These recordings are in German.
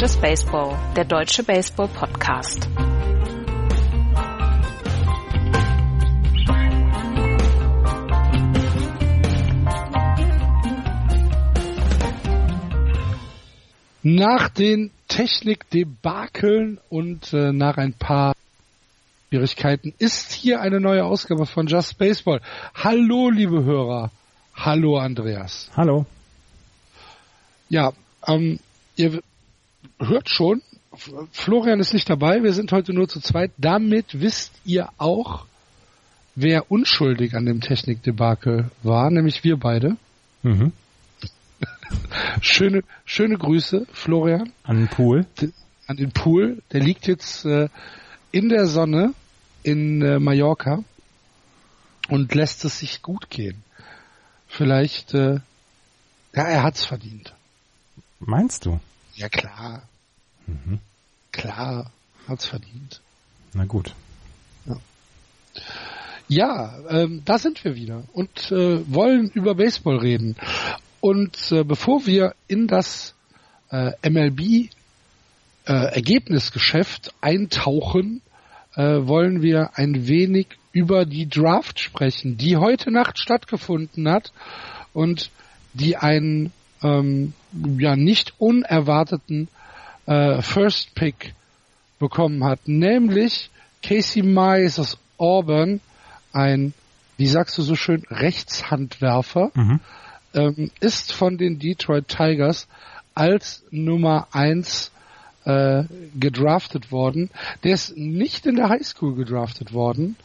Just Baseball, der deutsche Baseball-Podcast. Nach den Technikdebakeln und äh, nach ein paar Schwierigkeiten ist hier eine neue Ausgabe von Just Baseball. Hallo, liebe Hörer. Hallo, Andreas. Hallo. Ja, ähm, ihr hört schon, Florian ist nicht dabei, wir sind heute nur zu zweit. Damit wisst ihr auch, wer unschuldig an dem Technikdebakel war, nämlich wir beide. Mhm. schöne, schöne Grüße, Florian. An den Pool. An den Pool. Der liegt jetzt äh, in der Sonne in äh, Mallorca und lässt es sich gut gehen. Vielleicht, äh, ja, er hat's verdient. Meinst du? Ja, klar. Mhm. Klar, hat's verdient. Na gut. Ja, ja ähm, da sind wir wieder und äh, wollen über Baseball reden. Und äh, bevor wir in das äh, MLB äh, Ergebnisgeschäft eintauchen, äh, wollen wir ein wenig über die Draft sprechen, die heute Nacht stattgefunden hat und die einen ähm, ja nicht unerwarteten äh, First Pick bekommen hat, nämlich Casey Mize aus Auburn, ein, wie sagst du so schön, Rechtshandwerfer, mhm ähm, ist von den Detroit Tigers als Nummer eins äh, gedraftet worden. Der ist nicht in der Highschool gedraftet worden.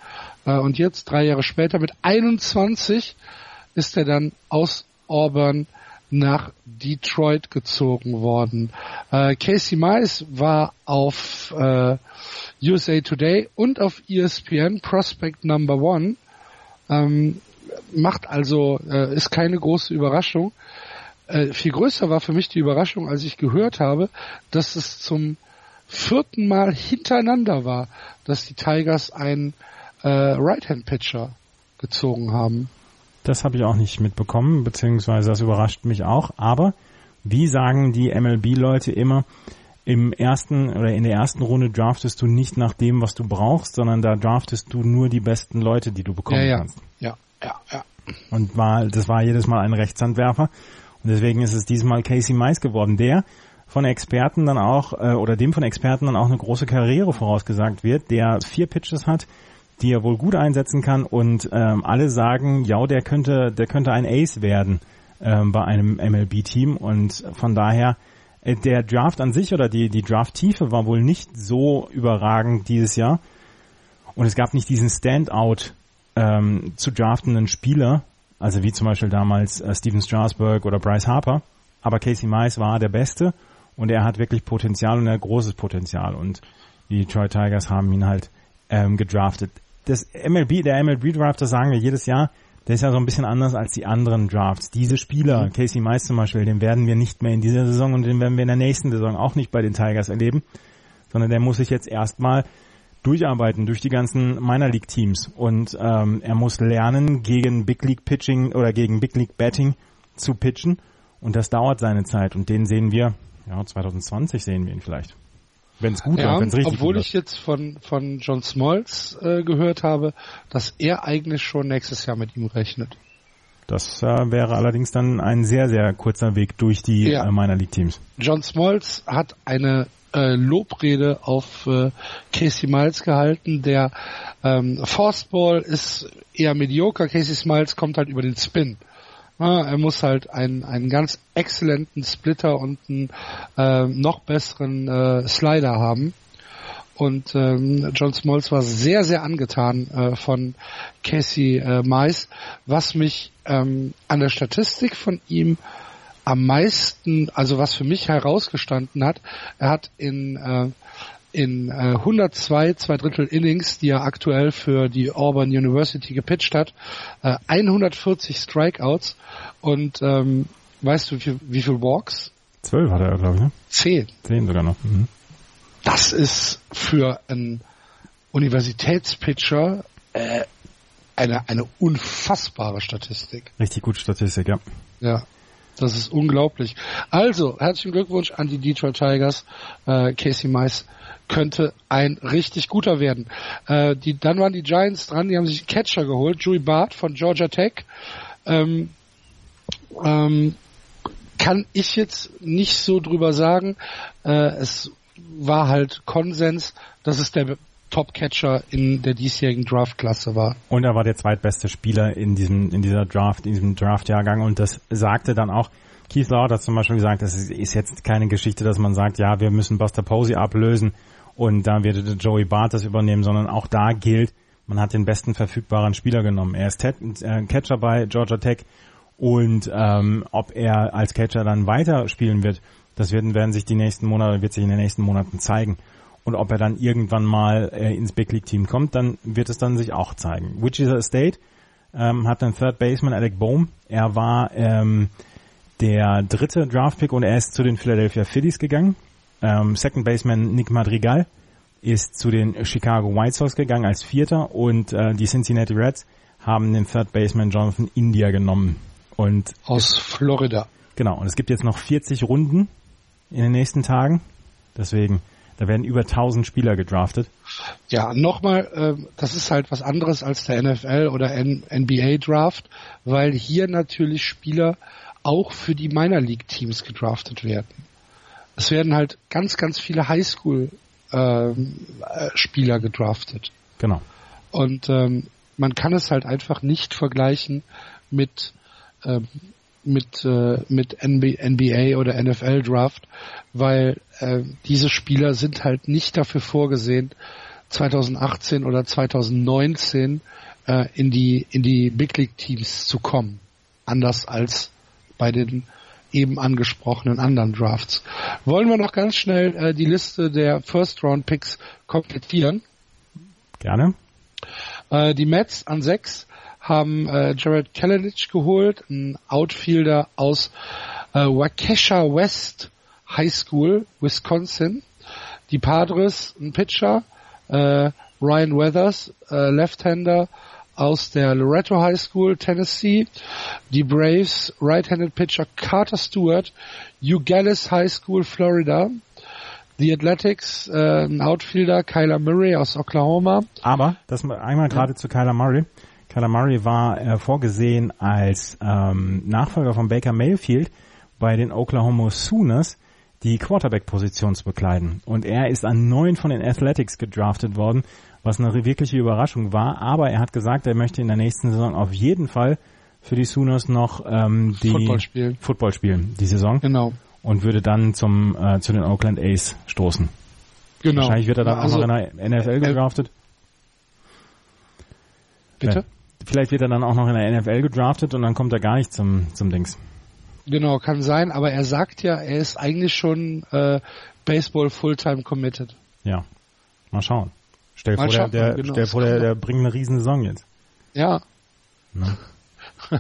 Äh, und jetzt, drei Jahre später, mit 21 ist er dann aus Auburn nach Detroit gezogen worden. Äh, Casey Mize war auf äh, USA Today und auf ESPN Prospect Number One. Ähm, macht also, äh, ist keine große Überraschung. Äh, viel größer war für mich die Überraschung, als ich gehört habe, dass es zum vierten Mal hintereinander war, dass die Tigers einen äh, Right-Hand-Pitcher gezogen haben. Das habe ich auch nicht mitbekommen, beziehungsweise das überrascht mich auch. Aber wie sagen die MLB-Leute immer, im ersten oder in der ersten Runde draftest du nicht nach dem, was du brauchst, sondern da draftest du nur die besten Leute, die du bekommen ja, ja. kannst. Ja, ja, ja. Und war, das war jedes Mal ein Rechtshandwerfer. Und deswegen ist es diesmal Casey Mice geworden, der von Experten dann auch, äh, oder dem von Experten dann auch eine große Karriere vorausgesagt wird, der vier Pitches hat, die er wohl gut einsetzen kann. Und ähm, alle sagen, ja, der könnte, der könnte ein Ace werden ähm, bei einem MLB-Team und von daher äh, der Draft an sich oder die, die Draft-Tiefe war wohl nicht so überragend dieses Jahr. Und es gab nicht diesen Standout ähm, zu draftenden Spieler, also wie zum Beispiel damals äh, Steven Strasburg oder Bryce Harper, aber Casey Mize war der Beste und er hat wirklich Potenzial und er hat großes Potenzial. Und die Detroit Tigers haben ihn halt ähm, gedraftet. Das MLB, der MLB Draft, das sagen wir jedes Jahr, der ist ja so ein bisschen anders als die anderen Drafts. Diese Spieler, mhm. Casey Mize zum Beispiel, den werden wir nicht mehr in dieser Saison und den werden wir in der nächsten Saison auch nicht bei den Tigers erleben, sondern der muss sich jetzt erstmal durcharbeiten durch die ganzen Minor League Teams und ähm, er muss lernen gegen Big League Pitching oder gegen Big League Batting zu pitchen und das dauert seine Zeit und den sehen wir ja 2020 sehen wir ihn vielleicht wenn es gut ja, wenn es richtig obwohl gut ich jetzt von von John Smoltz äh, gehört habe dass er eigentlich schon nächstes Jahr mit ihm rechnet das äh, wäre allerdings dann ein sehr sehr kurzer Weg durch die ja. äh, Minor League Teams John Smoltz hat eine äh, Lobrede auf äh, Casey Miles gehalten. Der ähm, Forceball ist eher mediocre. Casey Miles kommt halt über den Spin. Er muss halt einen, einen ganz exzellenten Splitter und einen äh, noch besseren äh, Slider haben. Und ähm, John Smalls war sehr, sehr angetan äh, von Casey äh, Mice, was mich ähm, an der Statistik von ihm am meisten, also was für mich herausgestanden hat, er hat in äh, in äh, 102 zwei Drittel Innings, die er aktuell für die Auburn University gepitcht hat, äh, 140 Strikeouts und ähm, weißt du wie, wie viel Walks? Zwölf hat er, glaube ich. Ne? Zehn. Zehn sogar noch. Mhm. Das ist für einen Universitätspitcher äh, eine eine unfassbare Statistik. Richtig gute Statistik, ja. Ja. Das ist unglaublich. Also, herzlichen Glückwunsch an die Detroit Tigers. Äh, Casey Mice könnte ein richtig guter werden. Äh, die, dann waren die Giants dran, die haben sich einen Catcher geholt, Joey Bart von Georgia Tech. Ähm, ähm, kann ich jetzt nicht so drüber sagen. Äh, es war halt Konsens, dass es der Top-Catcher in der diesjährigen Draft-Klasse war. Und er war der zweitbeste Spieler in diesem, in dieser Draft, in diesem Draft-Jahrgang und das sagte dann auch Keith Lord hat zum Beispiel gesagt, das ist jetzt keine Geschichte, dass man sagt, ja, wir müssen Buster Posey ablösen und da wird Joey Bart das übernehmen, sondern auch da gilt, man hat den besten verfügbaren Spieler genommen. Er ist äh, Catcher bei Georgia Tech und ähm, ob er als Catcher dann weiter spielen wird, das werden, werden sich die nächsten Monate, wird sich in den nächsten Monaten zeigen. Und ob er dann irgendwann mal äh, ins Big League Team kommt, dann wird es dann sich auch zeigen. Wichita State ähm, hat einen Third Baseman Alec Bohm. Er war ähm, der dritte Draftpick und er ist zu den Philadelphia Phillies gegangen. Ähm, Second Baseman Nick Madrigal ist zu den Chicago White Sox gegangen als Vierter und äh, die Cincinnati Reds haben den Third Baseman Jonathan India genommen. Und aus Florida. Genau, und es gibt jetzt noch 40 Runden in den nächsten Tagen. Deswegen, da werden über 1000 Spieler gedraftet. Ja, nochmal, äh, das ist halt was anderes als der NFL oder NBA Draft, weil hier natürlich Spieler auch für die Minor League Teams gedraftet werden. Es werden halt ganz, ganz viele Highschool ähm, äh, Spieler gedraftet. Genau. Und ähm, man kann es halt einfach nicht vergleichen mit ähm, mit äh, mit NBA oder NFL Draft, weil äh, diese Spieler sind halt nicht dafür vorgesehen, 2018 oder 2019 äh, in die in die Big League Teams zu kommen, anders als bei den eben angesprochenen anderen Drafts. Wollen wir noch ganz schnell äh, die Liste der First Round Picks komplettieren? Gerne. Äh, die Mets an sechs haben äh, Jared Kellenich geholt, ein Outfielder aus äh, Waukesha West High School, Wisconsin. Die Padres, ein Pitcher, äh, Ryan Weathers, äh, Left-Hander aus der Loretto High School, Tennessee. Die Braves, Right-Handed Pitcher Carter Stewart, Eugallus High School, Florida. Die Athletics, äh, ein Outfielder, Kyler Murray aus Oklahoma. Aber, das einmal gerade ja. zu Kyler Murray. Kyler Murray war äh, vorgesehen als ähm, Nachfolger von Baker Mayfield bei den Oklahoma Sooners die Quarterback-Position zu bekleiden. Und er ist an neun von den Athletics gedraftet worden, was eine wirkliche Überraschung war. Aber er hat gesagt, er möchte in der nächsten Saison auf jeden Fall für die Sooners noch ähm, die Football spielen. Football spielen, die Saison. Genau. Und würde dann zum äh, zu den Oakland A's stoßen. Genau. Wahrscheinlich wird er dann also, auch noch in der NFL gedraftet. Bitte? Vielleicht wird er dann auch noch in der NFL gedraftet und dann kommt er gar nicht zum, zum Dings. Genau, kann sein, aber er sagt ja, er ist eigentlich schon äh, Baseball Fulltime committed. Ja, mal schauen. Stell mal vor, der, der, genau, stell vor der, der bringt eine riesen Saison jetzt. Ja. Ne?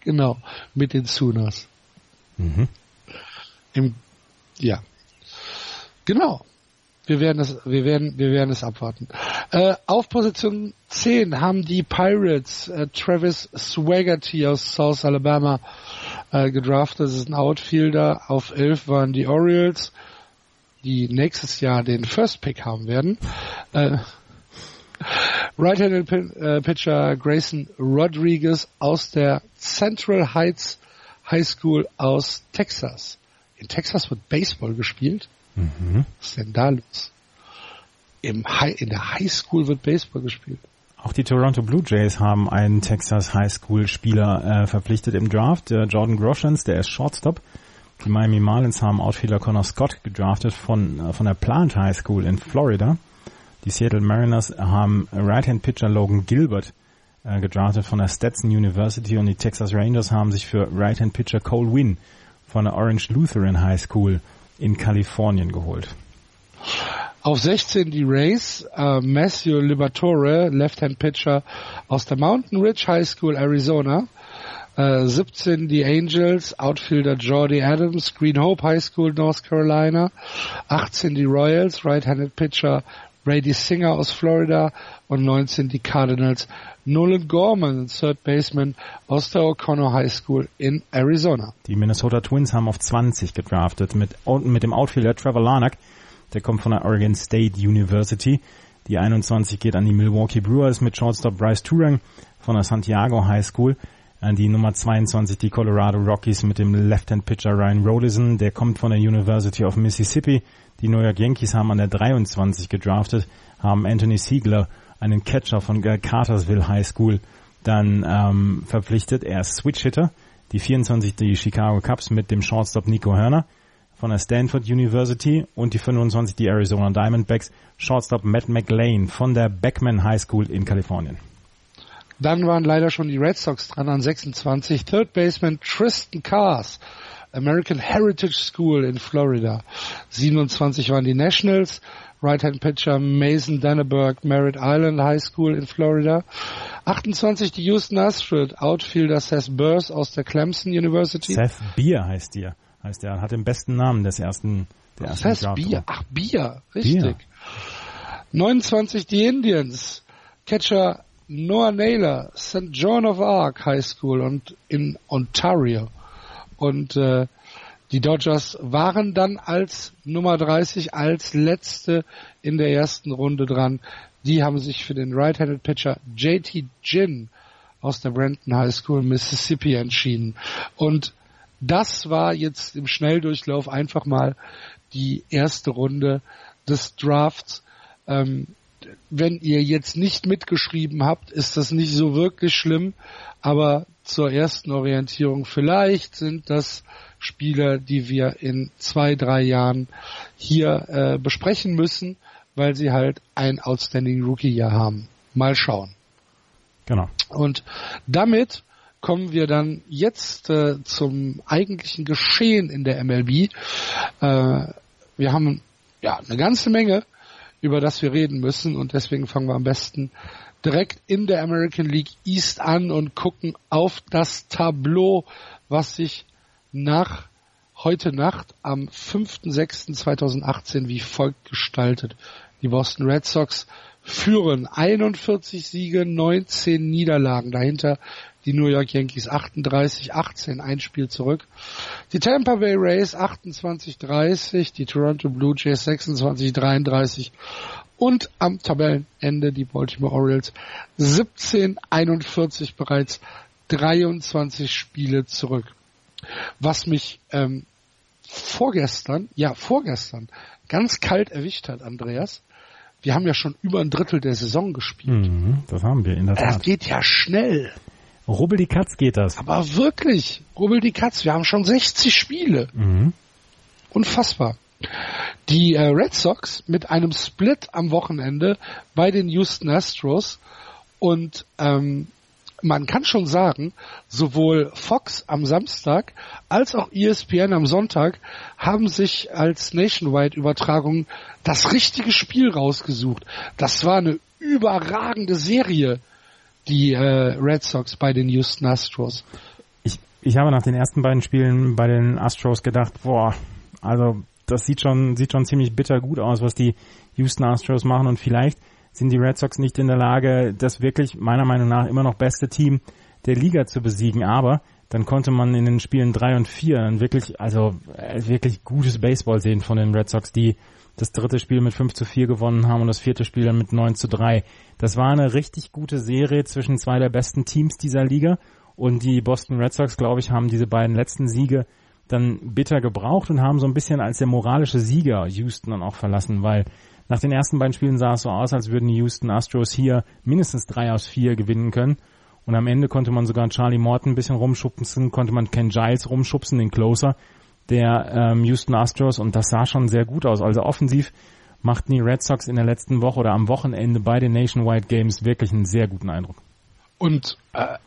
genau, mit den Sooners. Mhm. Im, ja. Genau. Wir werden es, wir werden, wir werden es abwarten. Äh, auf Position 10 haben die Pirates äh, Travis Swaggerty aus South Alabama äh, gedraftet. Das ist ein Outfielder. Auf 11 waren die Orioles, die nächstes Jahr den First Pick haben werden. Äh, Right-handed äh, Pitcher Grayson Rodriguez aus der Central Heights High School aus Texas. In Texas wird Baseball gespielt. Mhm. Was ist denn da los? Im High, in der High School wird Baseball gespielt. Auch die Toronto Blue Jays haben einen Texas High School Spieler äh, verpflichtet im Draft, äh, Jordan Groshans, der ist Shortstop. Die Miami Marlins haben Outfielder Connor Scott gedraftet von, äh, von der Plant High School in Florida. Die Seattle Mariners haben Right-Hand Pitcher Logan Gilbert äh, gedraftet von der Stetson University und die Texas Rangers haben sich für Right-Hand Pitcher Cole Wynn von der Orange Lutheran High School in Kalifornien geholt. Auf 16 die Rays, äh, Matthew Liberatore, Left-Hand Pitcher aus der Mountain Ridge High School, Arizona. Äh, 17 die Angels, Outfielder Jordy Adams, Green Hope High School, North Carolina. 18 die Royals, Right-Handed Pitcher Brady Singer aus Florida und 19 die Cardinals Nolan Gorman, Third Baseman aus der O'Connor High School in Arizona. Die Minnesota Twins haben auf 20 gedraftet mit, mit dem Outfielder Trevor Larnack. Der kommt von der Oregon State University. Die 21 geht an die Milwaukee Brewers mit Shortstop Bryce Turang von der Santiago High School. An die Nummer 22 die Colorado Rockies mit dem Left-Hand-Pitcher Ryan Rolison. Der kommt von der University of Mississippi. Die New York Yankees haben an der 23 gedraftet, haben Anthony Siegler, einen Catcher von Cartersville High School, dann ähm, verpflichtet. Er ist Switch-Hitter. Die 24 die Chicago Cubs mit dem Shortstop Nico Hörner von der Stanford University und die 25 die Arizona Diamondbacks, Shortstop Matt McLean von der Beckman High School in Kalifornien. Dann waren leider schon die Red Sox dran an 26. Third Baseman Tristan Cars, American Heritage School in Florida. 27 waren die Nationals, Right-Hand Pitcher Mason Danneberg, Merritt Island High School in Florida. 28 die Houston Astros, Outfielder Seth Burrs aus der Clemson University. Seth Beer heißt der heißt er, hat den besten Namen des ersten, der ersten Das heißt Bier. Ach, Bier. Richtig. Bier. 29 die Indians. Catcher Noah Naylor, St. John of Arc High School und in Ontario. Und äh, die Dodgers waren dann als Nummer 30 als letzte in der ersten Runde dran. Die haben sich für den Right-Handed Pitcher JT Ginn aus der Brandon High School Mississippi entschieden. Und das war jetzt im Schnelldurchlauf einfach mal die erste Runde des Drafts. Ähm, wenn ihr jetzt nicht mitgeschrieben habt, ist das nicht so wirklich schlimm, aber zur ersten Orientierung vielleicht sind das Spieler, die wir in zwei, drei Jahren hier äh, besprechen müssen, weil sie halt ein Outstanding Rookie Jahr haben. Mal schauen. Genau. Und damit kommen wir dann jetzt äh, zum eigentlichen Geschehen in der MLB. Äh, wir haben ja eine ganze Menge, über das wir reden müssen und deswegen fangen wir am besten direkt in der American League East an und gucken auf das Tableau, was sich nach heute Nacht am 5.6.2018 wie folgt gestaltet. Die Boston Red Sox führen 41 Siege, 19 Niederlagen. Dahinter die New York Yankees 38-18, ein Spiel zurück. Die Tampa Bay Rays 28-30, die Toronto Blue Jays 26-33 und am Tabellenende die Baltimore Orioles 17-41 bereits 23 Spiele zurück. Was mich ähm, vorgestern, ja vorgestern, ganz kalt erwischt hat, Andreas, wir haben ja schon über ein Drittel der Saison gespielt. Mhm, das haben wir in der Tat. Das geht ja schnell. Rubbel die Katz geht das. Aber wirklich, rubbel die Katz. Wir haben schon 60 Spiele. Mhm. Unfassbar. Die äh, Red Sox mit einem Split am Wochenende bei den Houston Astros und ähm, man kann schon sagen, sowohl Fox am Samstag als auch ESPN am Sonntag haben sich als Nationwide-Übertragung das richtige Spiel rausgesucht. Das war eine überragende Serie die äh, Red Sox bei den Houston Astros. Ich, ich habe nach den ersten beiden Spielen bei den Astros gedacht, boah, also das sieht schon, sieht schon ziemlich bitter gut aus, was die Houston Astros machen und vielleicht sind die Red Sox nicht in der Lage, das wirklich meiner Meinung nach immer noch beste Team der Liga zu besiegen, aber dann konnte man in den Spielen drei und vier dann wirklich, also äh, wirklich gutes Baseball sehen von den Red Sox, die das dritte Spiel mit 5 zu 4 gewonnen haben und das vierte Spiel dann mit 9 zu 3. Das war eine richtig gute Serie zwischen zwei der besten Teams dieser Liga und die Boston Red Sox, glaube ich, haben diese beiden letzten Siege dann bitter gebraucht und haben so ein bisschen als der moralische Sieger Houston dann auch verlassen, weil nach den ersten beiden Spielen sah es so aus, als würden die Houston Astros hier mindestens drei aus vier gewinnen können. Und am Ende konnte man sogar Charlie Morton ein bisschen rumschubsen, konnte man Ken Giles rumschubsen, den Closer der ähm, Houston Astros und das sah schon sehr gut aus. Also offensiv machten die Red Sox in der letzten Woche oder am Wochenende bei den Nationwide Games wirklich einen sehr guten Eindruck. Und äh,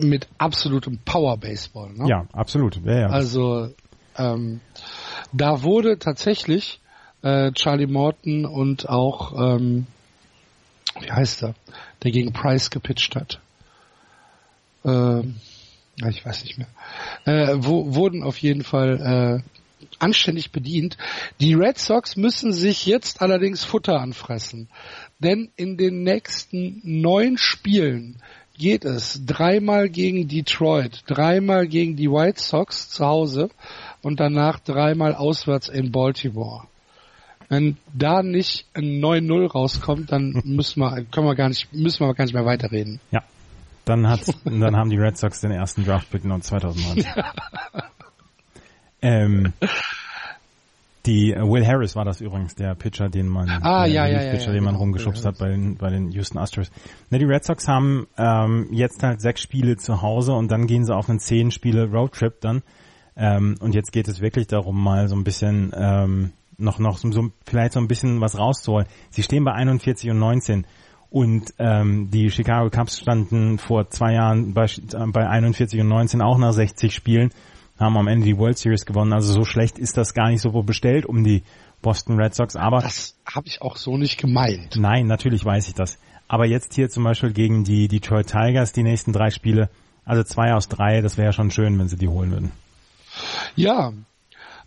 mit absolutem Power Baseball. Ne? Ja, absolut. Ja, ja. Also ähm, da wurde tatsächlich äh, Charlie Morton und auch ähm, wie heißt er, der gegen Price gepitcht hat. Ähm, ich weiß nicht mehr, äh, wo, wurden auf jeden Fall äh, anständig bedient. Die Red Sox müssen sich jetzt allerdings Futter anfressen. Denn in den nächsten neun Spielen geht es dreimal gegen Detroit, dreimal gegen die White Sox zu Hause und danach dreimal auswärts in Baltimore. Wenn da nicht ein 9-0 rauskommt, dann müssen wir, können wir gar nicht, müssen wir gar nicht mehr weiterreden. Ja. Dann hat, dann haben die Red Sox den ersten Draft-Pick 2019. ähm, die äh, Will Harris war das übrigens, der Pitcher, den man, ah, ja, ja, ja, Pitcher, ja, den man genau, rumgeschubst hat bei den, bei den Houston Astros. Ne, die Red Sox haben ähm, jetzt halt sechs Spiele zu Hause und dann gehen sie auf einen zehn Spiele Roadtrip dann. Ähm, und jetzt geht es wirklich darum, mal so ein bisschen ähm, noch noch so, so vielleicht so ein bisschen was rauszuholen. Sie stehen bei 41 und 19 und ähm, die Chicago Cubs standen vor zwei Jahren bei, bei 41 und 19 auch nach 60 Spielen haben am Ende die World Series gewonnen. Also so schlecht ist das gar nicht so bestellt um die Boston Red Sox. Aber das habe ich auch so nicht gemeint. Nein, natürlich weiß ich das. Aber jetzt hier zum Beispiel gegen die Detroit Tigers die nächsten drei Spiele, also zwei aus drei, das wäre ja schon schön, wenn sie die holen würden. Ja,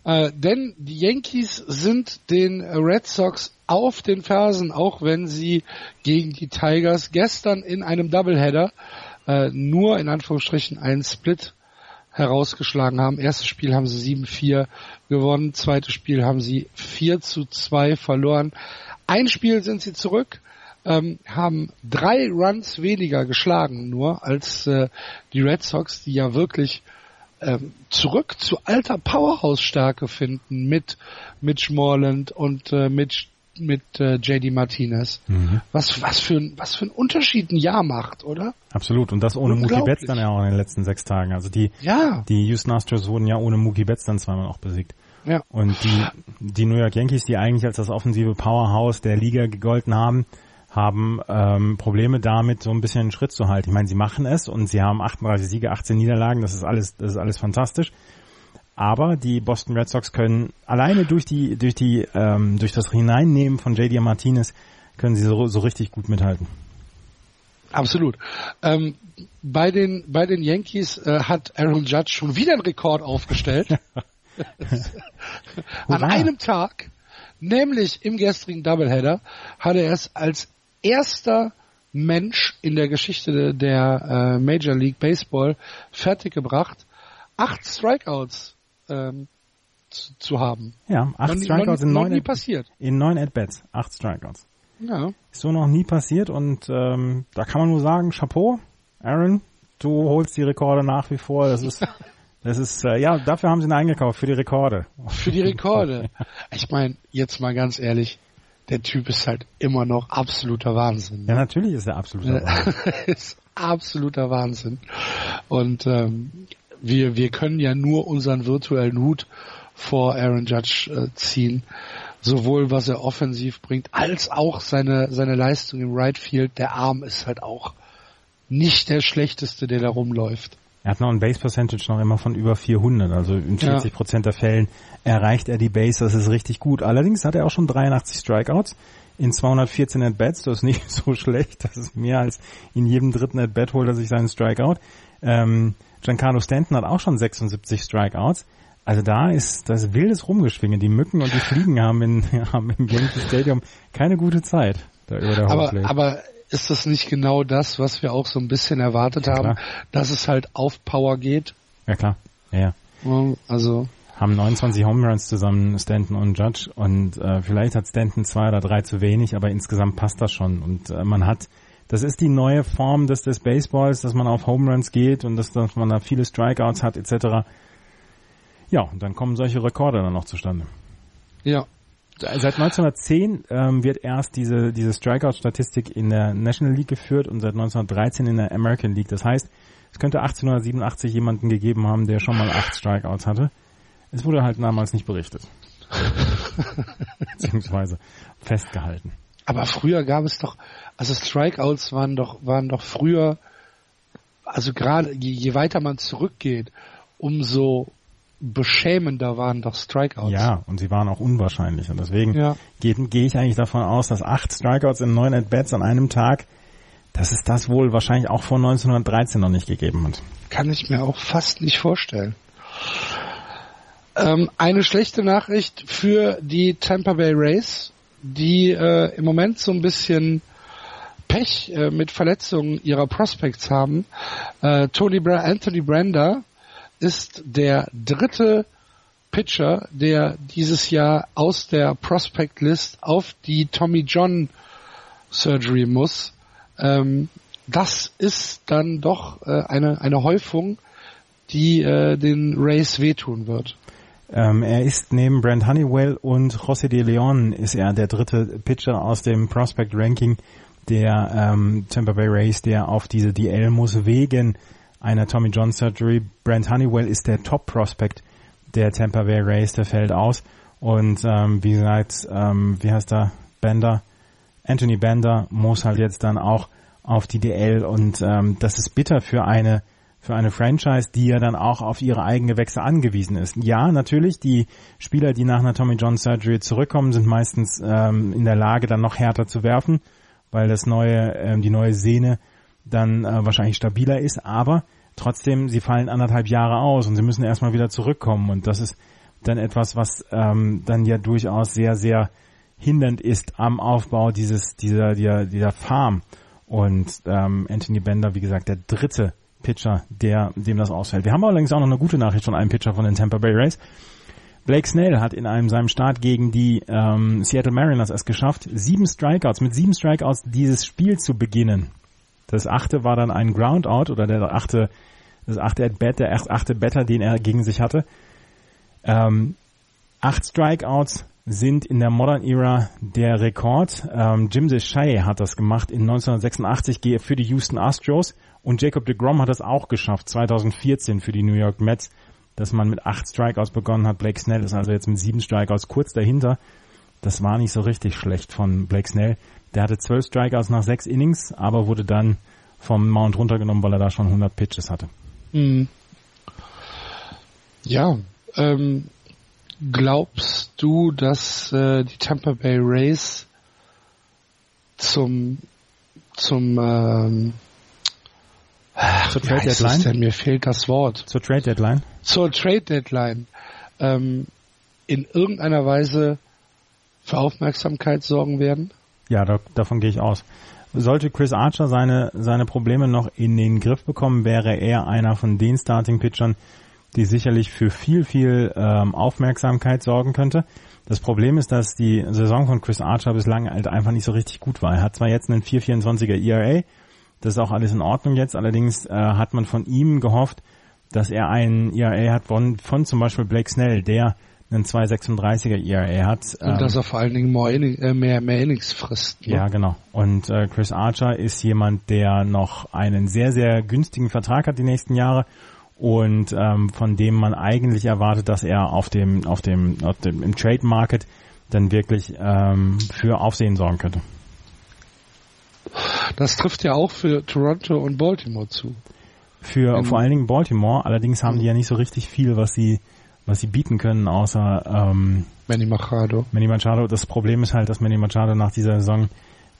äh, denn die Yankees sind den Red Sox auf den Fersen, auch wenn sie gegen die Tigers gestern in einem Doubleheader äh, nur in Anführungsstrichen einen Split herausgeschlagen haben. Erstes Spiel haben sie 7-4 gewonnen, zweites Spiel haben sie 4 zu 2 verloren. Ein Spiel sind sie zurück, ähm, haben drei Runs weniger geschlagen nur als äh, die Red Sox, die ja wirklich ähm, zurück zu alter Powerhouse-Stärke finden mit Mitch Morland und äh, mit mit äh, JD Martinez. Mhm. Was was für ein was für ein Unterschied ein Jahr macht, oder? Absolut und das ohne Mookie Betts dann ja auch in den letzten sechs Tagen. Also die ja. die Houston Astros wurden ja ohne Mookie Betts dann zweimal auch besiegt. Ja. Und die die New York Yankees, die eigentlich als das offensive Powerhouse der Liga gegolten haben, haben ähm, Probleme damit, so ein bisschen einen Schritt zu halten. Ich meine, sie machen es und sie haben 38 Siege, 18 Niederlagen, das ist alles, das ist alles fantastisch. Aber die Boston Red Sox können alleine durch die, durch die, ähm, durch das Hineinnehmen von JD Martinez können sie so, so richtig gut mithalten. Absolut. Ähm, bei den bei den Yankees äh, hat Aaron Judge schon wieder einen Rekord aufgestellt. An einem Tag, nämlich im gestrigen Doubleheader, hat er es als erster Mensch in der Geschichte der äh, Major League Baseball fertiggebracht, acht Strikeouts ähm, zu, zu, haben. Ja, acht noch, Strikeouts noch, in neun nie passiert. In neun At-Bats, acht Strikeouts. Ja. Ist so noch nie passiert und ähm, da kann man nur sagen, Chapeau, Aaron, du holst die Rekorde nach wie vor. Das ist Das ist, äh, ja, dafür haben sie ihn eingekauft, für die Rekorde. Für die Rekorde. Ich meine, jetzt mal ganz ehrlich, der Typ ist halt immer noch absoluter Wahnsinn. Ne? Ja, natürlich ist er absoluter Wahnsinn. ist absoluter Wahnsinn. Und ähm, wir, wir können ja nur unseren virtuellen Hut vor Aaron Judge äh, ziehen. Sowohl was er offensiv bringt, als auch seine, seine Leistung im Right Field. Der Arm ist halt auch nicht der schlechteste, der da rumläuft. Er hat noch ein Base Percentage noch immer von über 400, also in 40 Prozent der Fällen erreicht er die Base, das ist richtig gut. Allerdings hat er auch schon 83 Strikeouts in 214 At-Bats, das ist nicht so schlecht, das ist mehr als in jedem dritten At-Bat holt er sich seinen Strikeout. Ähm, Giancarlo Stanton hat auch schon 76 Strikeouts. Also da ist das wildes Rumgeschwinge. Die Mücken und die Fliegen haben, in, haben im Yankee Stadium keine gute Zeit. Da über der aber, aber ist das nicht genau das, was wir auch so ein bisschen erwartet ja, haben, dass es halt auf Power geht? Ja klar, ja, ja. Also haben 29 Home Runs zusammen Stanton und Judge und äh, vielleicht hat Stanton zwei oder drei zu wenig, aber insgesamt passt das schon und äh, man hat das ist die neue Form des, des Baseballs, dass man auf Home Runs geht und dass, dass man da viele Strikeouts hat etc. Ja, und dann kommen solche Rekorde dann noch zustande. Ja, Seit 1910 ähm, wird erst diese, diese Strikeout-Statistik in der National League geführt und seit 1913 in der American League. Das heißt, es könnte 1887 jemanden gegeben haben, der schon mal acht Strikeouts hatte. Es wurde halt damals nicht berichtet. Beziehungsweise festgehalten. Aber früher gab es doch, also Strikeouts waren doch, waren doch früher, also gerade je, je weiter man zurückgeht, umso beschämender waren doch Strikeouts. Ja, und sie waren auch unwahrscheinlich. Und deswegen ja. gehe geh ich eigentlich davon aus, dass acht Strikeouts in neun At-Bats an einem Tag, dass es das wohl wahrscheinlich auch vor 1913 noch nicht gegeben hat. Kann ich mir auch fast nicht vorstellen. Ähm, eine schlechte Nachricht für die Tampa Bay Rays, die äh, im Moment so ein bisschen Pech äh, mit Verletzungen ihrer Prospects haben. Äh, Tony Bra Anthony Brander ist der dritte Pitcher, der dieses Jahr aus der Prospect List auf die Tommy John Surgery muss. Ähm, das ist dann doch äh, eine, eine Häufung, die äh, den Rays wehtun wird. Ähm, er ist neben Brent Honeywell und José de Leon ist er der dritte Pitcher aus dem Prospect Ranking der ähm, Tampa Bay Rays, der auf diese DL muss wegen einer Tommy John Surgery. Brent Honeywell ist der Top Prospect der Tampa Bay Rays, der fällt aus. Und ähm, wie gesagt, ähm, wie heißt er? Bender, Anthony Bender muss halt jetzt dann auch auf die DL und ähm, das ist bitter für eine für eine Franchise, die ja dann auch auf ihre Eigengewächse angewiesen ist. Ja, natürlich, die Spieler, die nach einer Tommy John Surgery zurückkommen, sind meistens ähm, in der Lage, dann noch härter zu werfen, weil das neue, ähm, die neue Sehne dann äh, wahrscheinlich stabiler ist, aber trotzdem, sie fallen anderthalb Jahre aus und sie müssen erstmal wieder zurückkommen und das ist dann etwas, was ähm, dann ja durchaus sehr, sehr hindernd ist am Aufbau dieses, dieser, dieser, dieser Farm. Und ähm, Anthony Bender, wie gesagt, der dritte Pitcher, der dem das ausfällt. Wir haben allerdings auch noch eine gute Nachricht von einem Pitcher von den Tampa Bay Rays. Blake Snell hat in einem seinem Start gegen die ähm, Seattle Mariners es geschafft, sieben Strikeouts, mit sieben Strikeouts dieses Spiel zu beginnen. Das achte war dann ein Groundout oder der achte, das achte At-Bat, der achte Batter, den er gegen sich hatte. Ähm, acht Strikeouts, sind in der Modern Era der Rekord. Ähm, Jim Deshay hat das gemacht in 1986 für die Houston Astros und Jacob de Grom hat das auch geschafft 2014 für die New York Mets, dass man mit acht Strikeouts begonnen hat. Blake Snell ist also jetzt mit sieben Strikeouts kurz dahinter. Das war nicht so richtig schlecht von Blake Snell. Der hatte zwölf Strikeouts nach sechs Innings, aber wurde dann vom Mount runtergenommen, weil er da schon 100 Pitches hatte. Mhm. Ja, ähm, Glaubst du, dass äh, die Tampa Bay Rays zum zum ähm, zur Trade Deadline? Denn? Mir fehlt das Wort. Zur Trade Deadline? Zur Trade Deadline ähm, in irgendeiner Weise für Aufmerksamkeit sorgen werden? Ja, da, davon gehe ich aus. Sollte Chris Archer seine seine Probleme noch in den Griff bekommen, wäre er einer von den Starting Pitchern, die sicherlich für viel, viel ähm, Aufmerksamkeit sorgen könnte. Das Problem ist, dass die Saison von Chris Archer bislang halt einfach nicht so richtig gut war. Er hat zwar jetzt einen 4,24er ERA, das ist auch alles in Ordnung jetzt, allerdings äh, hat man von ihm gehofft, dass er einen ERA hat von, von zum Beispiel Blake Snell, der einen 2,36er ERA hat. Und ähm, dass er vor allen Dingen mehr, äh, mehr, mehr Innings frisst. Ne? Ja, genau. Und äh, Chris Archer ist jemand, der noch einen sehr, sehr günstigen Vertrag hat die nächsten Jahre und ähm, von dem man eigentlich erwartet, dass er auf dem, auf dem, auf dem im Trade Market dann wirklich ähm, für Aufsehen sorgen könnte. Das trifft ja auch für Toronto und Baltimore zu. Für In vor allen Dingen Baltimore, allerdings haben die ja nicht so richtig viel, was sie was sie bieten können, außer ähm, Manny Machado. Manny Machado. Das Problem ist halt, dass Manny Machado nach dieser Saison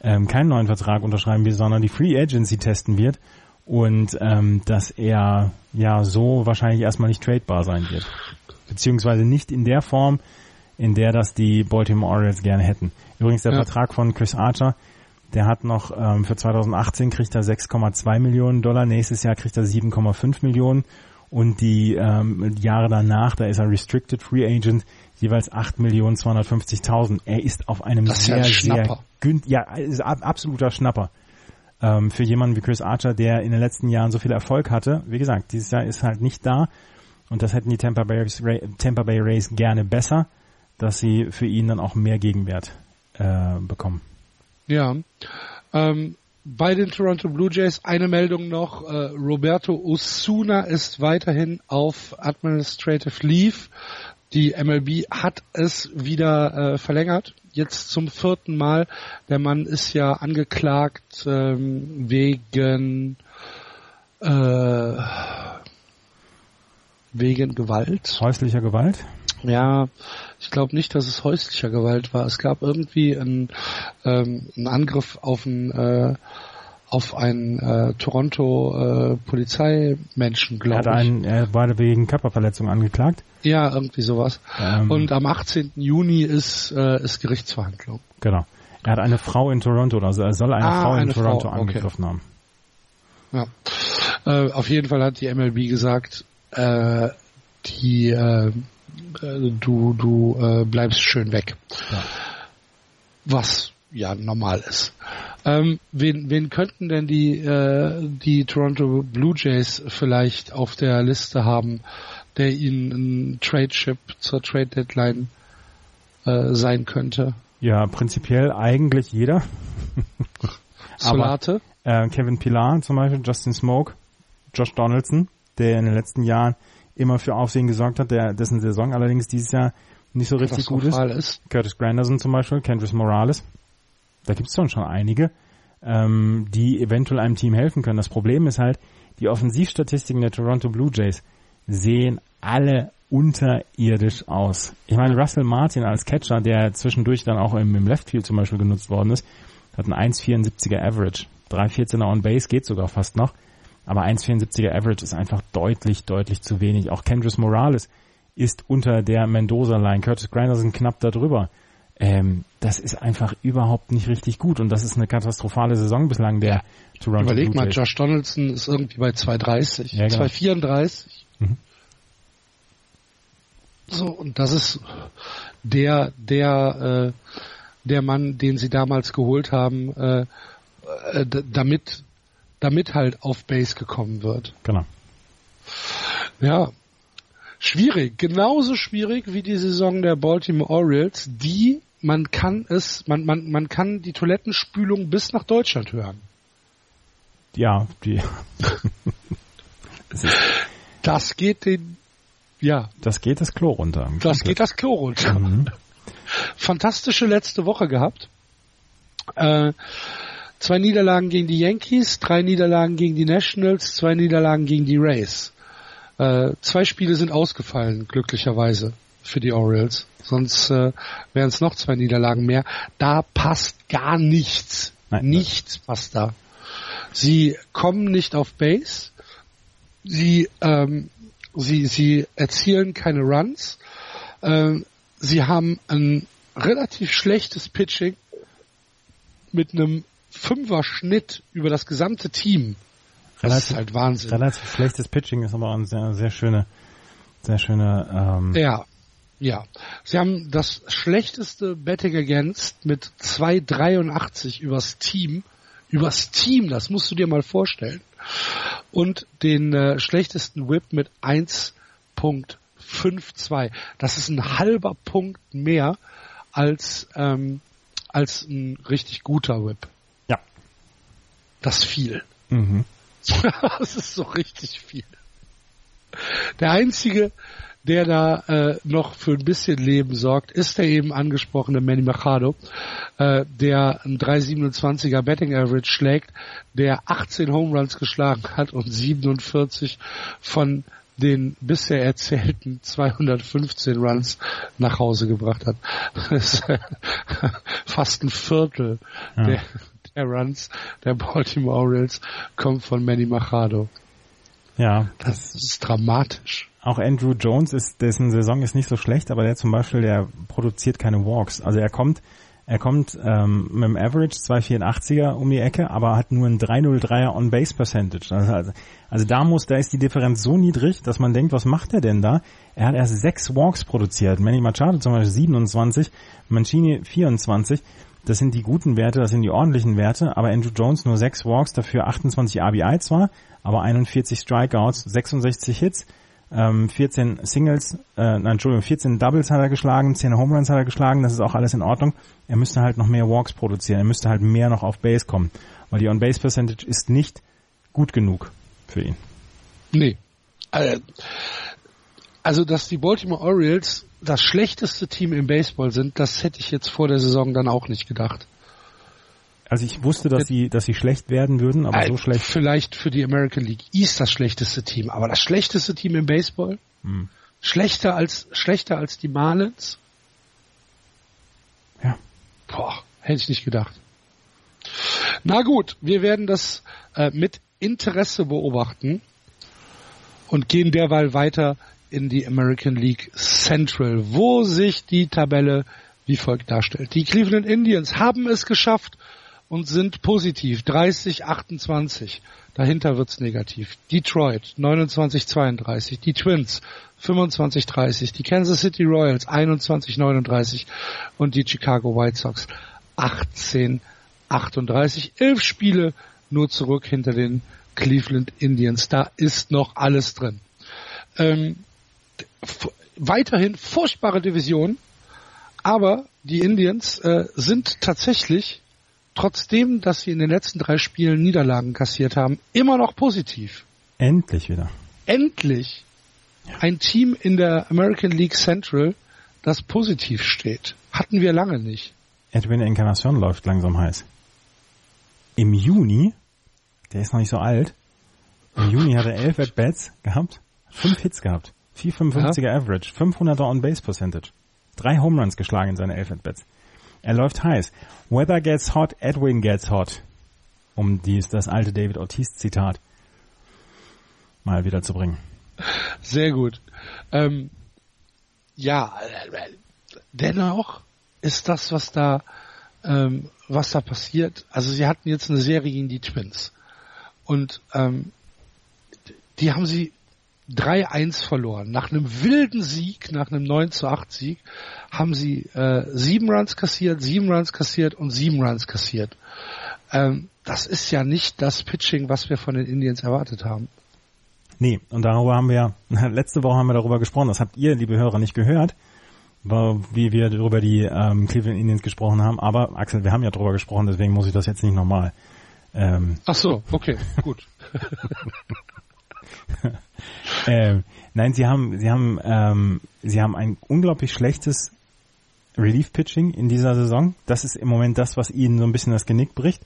ähm, keinen neuen Vertrag unterschreiben wird, sondern die Free Agency testen wird und ähm, dass er ja so wahrscheinlich erstmal nicht tradebar sein wird. Beziehungsweise nicht in der Form, in der das die Baltimore Orioles gerne hätten. Übrigens der ja. Vertrag von Chris Archer, der hat noch ähm, für 2018 kriegt er 6,2 Millionen Dollar, nächstes Jahr kriegt er 7,5 Millionen und die ähm, Jahre danach, da ist er Restricted Free Agent, jeweils 8 Millionen 250.000. Er ist auf einem sehr, ja sehr günstig, ja, ist absoluter Schnapper ähm, für jemanden wie Chris Archer, der in den letzten Jahren so viel Erfolg hatte. Wie gesagt, dieses Jahr ist halt nicht da und das hätten die Tampa Bay, Tampa Bay Rays gerne besser, dass sie für ihn dann auch mehr Gegenwert äh, bekommen. Ja. Ähm, bei den Toronto Blue Jays eine Meldung noch. Äh, Roberto Osuna ist weiterhin auf Administrative Leave. Die MLB hat es wieder äh, verlängert jetzt zum vierten Mal. Der Mann ist ja angeklagt ähm, wegen äh, wegen Gewalt. Häuslicher Gewalt? Ja, ich glaube nicht, dass es häuslicher Gewalt war. Es gab irgendwie einen, ähm, einen Angriff auf einen äh, auf einen äh, Toronto äh, Polizeimenschen, Er glaube hat ich. einen, er wurde wegen Körperverletzung angeklagt. Ja, irgendwie sowas. Ähm, Und am 18. Juni ist, äh, ist Gerichtsverhandlung. Genau. Er hat eine Frau in Toronto, also er soll eine Ah, Frau in eine Toronto Frau, okay. angegriffen haben. Ja. Äh, auf jeden Fall hat die MLB gesagt, äh, die äh, du du äh, bleibst schön weg. Ja. Was ja normal ist. Ähm, wen, wen könnten denn die äh, die Toronto Blue Jays vielleicht auf der Liste haben, der ihnen ein Trade Chip zur Trade Deadline äh, sein könnte? Ja, prinzipiell eigentlich jeder. Aber- Solate? Äh, Kevin Pilar zum Beispiel, Justin Smoke, Josh Donaldson, der in den letzten Jahren immer für Aufsehen gesorgt hat, der, dessen Saison allerdings dieses Jahr nicht so richtig gut ist. Ist. Curtis Granderson zum Beispiel, Kendrick Morales. Da gibt's doch schon einige, ähm, die eventuell einem Team helfen können. Das Problem ist halt, die Offensivstatistiken der Toronto Blue Jays sehen alle unterirdisch aus. Ich meine, Russell Martin als Catcher, der zwischendurch dann auch im, im Left Field zum Beispiel genutzt worden ist, hat einen 1,74er Average. 3,14er on Base geht sogar fast noch. Aber 1,74er Average ist einfach deutlich, deutlich zu wenig. Auch Kendrick Morales ist unter der Mendoza-Line. Curtis Granderson knapp darüber. Ähm, das ist einfach überhaupt nicht richtig gut und das ist eine katastrophale Saison bislang der Toronto Überleg Blue mal, Jays. Josh Donaldson ist irgendwie bei 2,30, Ja, genau. 2,34. Mhm. So, und das ist der, der, äh, der Mann, den sie damals geholt haben, äh, äh, damit, damit halt auf Base gekommen wird. Genau. Ja. Schwierig, genauso schwierig wie die Saison der Baltimore Orioles, die man kann es, man, man, man kann die Toilettenspülung bis nach Deutschland hören. Ja, die, das, geht den, ja, das geht das Klo runter. das geht das Klo runter. Mhm. Fantastische letzte Woche gehabt. Äh, zwei Niederlagen gegen die Yankees, drei Niederlagen gegen die Nationals, zwei Niederlagen gegen die Rays. Äh, zwei Spiele sind ausgefallen, glücklicherweise, für die Orioles. Sonst äh, wären es noch zwei Niederlagen mehr. Da passt gar nichts. Nein. nichts passt da. Sie kommen nicht auf Base. Sie, ähm, sie, sie erzielen keine Runs. Ähm, sie haben ein relativ schlechtes Pitching mit einem Fünfer-Schnitt über das gesamte Team. Das Relativ- ist halt Wahnsinn. Relativ schlechtes Pitching ist aber auch eine sehr, sehr schöne, sehr schöne, ähm, Ja, ja. Sie haben das schlechteste Betting Against mit 2,83 übers Team. Übers Team, das musst du dir mal vorstellen. Und den äh, schlechtesten Whip mit 1.52. Das ist ein halber Punkt mehr als, ähm, als ein richtig guter Whip. Das viel. mhm. das ist so richtig viel. Der einzige, der da äh, noch für ein bisschen Leben sorgt, ist der eben angesprochene Manny Machado, äh, der ein 3,27er Betting Average schlägt, der 18 Home Runs geschlagen hat und 47 von den bisher erzählten 215 Runs nach Hause gebracht hat. Das ist äh, fast ein Viertel Ja. der, der Runs der Baltimore Orioles kommt von Manny Machado. Ja, Das ist dramatisch. Auch Andrew Jones ist, dessen Saison ist nicht so schlecht, aber der zum Beispiel, der produziert keine Walks. Also er kommt, er kommt ähm, mit dem Average 284er um die Ecke, aber hat nur ein 303er On-Base-Percentage. Also, also, also da muss, da ist die Differenz so niedrig, dass man denkt, was macht er denn da? Er hat erst sechs Walks produziert. Manny Machado zum Beispiel 27, Mancini 24. Das sind die guten Werte, das sind die ordentlichen Werte, aber Andrew Jones nur sechs Walks, dafür 28 RBI zwar, aber 41 Strikeouts, 66 Hits, ähm, 14 Singles, äh, nein, Entschuldigung, 14 Doubles hat er geschlagen, 10 Home Runs hat er geschlagen, das ist auch alles in Ordnung. Er müsste halt noch mehr Walks produzieren, er müsste halt mehr noch auf Base kommen, weil die On-Base-Percentage ist nicht gut genug für ihn. Nee. Äh, Also, dass die Baltimore Orioles das schlechteste Team im Baseball sind, das hätte ich jetzt vor der Saison dann auch nicht gedacht. Also ich wusste, dass sie, dass sie schlecht werden würden, aber so Äh, schlecht. Vielleicht für die American League East das schlechteste Team, aber das schlechteste Team im Baseball? Hm. Schlechter als, schlechter als die Marlins? Ja. Boah, hätte ich nicht gedacht. Na gut, wir werden das äh, mit Interesse beobachten und gehen derweil weiter in die American League Central, wo sich die Tabelle wie folgt darstellt. Die Cleveland Indians haben es geschafft und sind positiv. 30, 28. Dahinter wird's negativ. Detroit 29, 32. Die Twins 25, 30. Die Kansas City Royals 21, 39. Und die Chicago White Sox 18, 38. Elf Spiele nur zurück hinter den Cleveland Indians. Da ist noch alles drin. Ähm, weiterhin furchtbare Division, aber die Indians äh, sind tatsächlich, trotzdem, dass sie in den letzten drei Spielen Niederlagen kassiert haben, immer noch positiv. Endlich wieder. Endlich ein Team in der American League Central, das positiv steht. Hatten wir lange nicht. Edwin Encarnacion läuft langsam heiß. Im Juni, der ist noch nicht so alt, im Juni hat er 11 At-Bats gehabt, 5 Hits gehabt, 455er ja. Average, 500er On-Base Percentage, 3 Home Runs geschlagen in seine 11 At-Bats. Er läuft heiß. Weather gets hot, Edwin gets hot. Um dies, das alte David Ortiz Zitat mal wieder zu bringen. Sehr gut. Ähm, ja, dennoch ist das, was da, ähm, was da passiert. Also sie hatten jetzt eine Serie gegen die Twins und ähm, die haben sie 3-1 verloren. Nach einem wilden Sieg, nach einem 9 zu 8 Sieg, haben sie äh, sieben Runs kassiert, sieben Runs kassiert und sieben Runs kassiert. Ähm, das ist ja nicht das Pitching, was wir von den Indians erwartet haben. Nee, und darüber haben wir, letzte Woche haben wir darüber gesprochen, das habt ihr, liebe Hörer, nicht gehört, wie wir darüber die ähm, Cleveland Indians gesprochen haben, aber Axel, wir haben ja darüber gesprochen, deswegen muss ich das jetzt nicht nochmal. Ähm, Ach so, okay, gut. ähm, nein, sie haben, sie haben, ähm, sie haben ein unglaublich schlechtes Relief-Pitching in dieser Saison. Das ist im Moment das, was ihnen so ein bisschen das Genick bricht.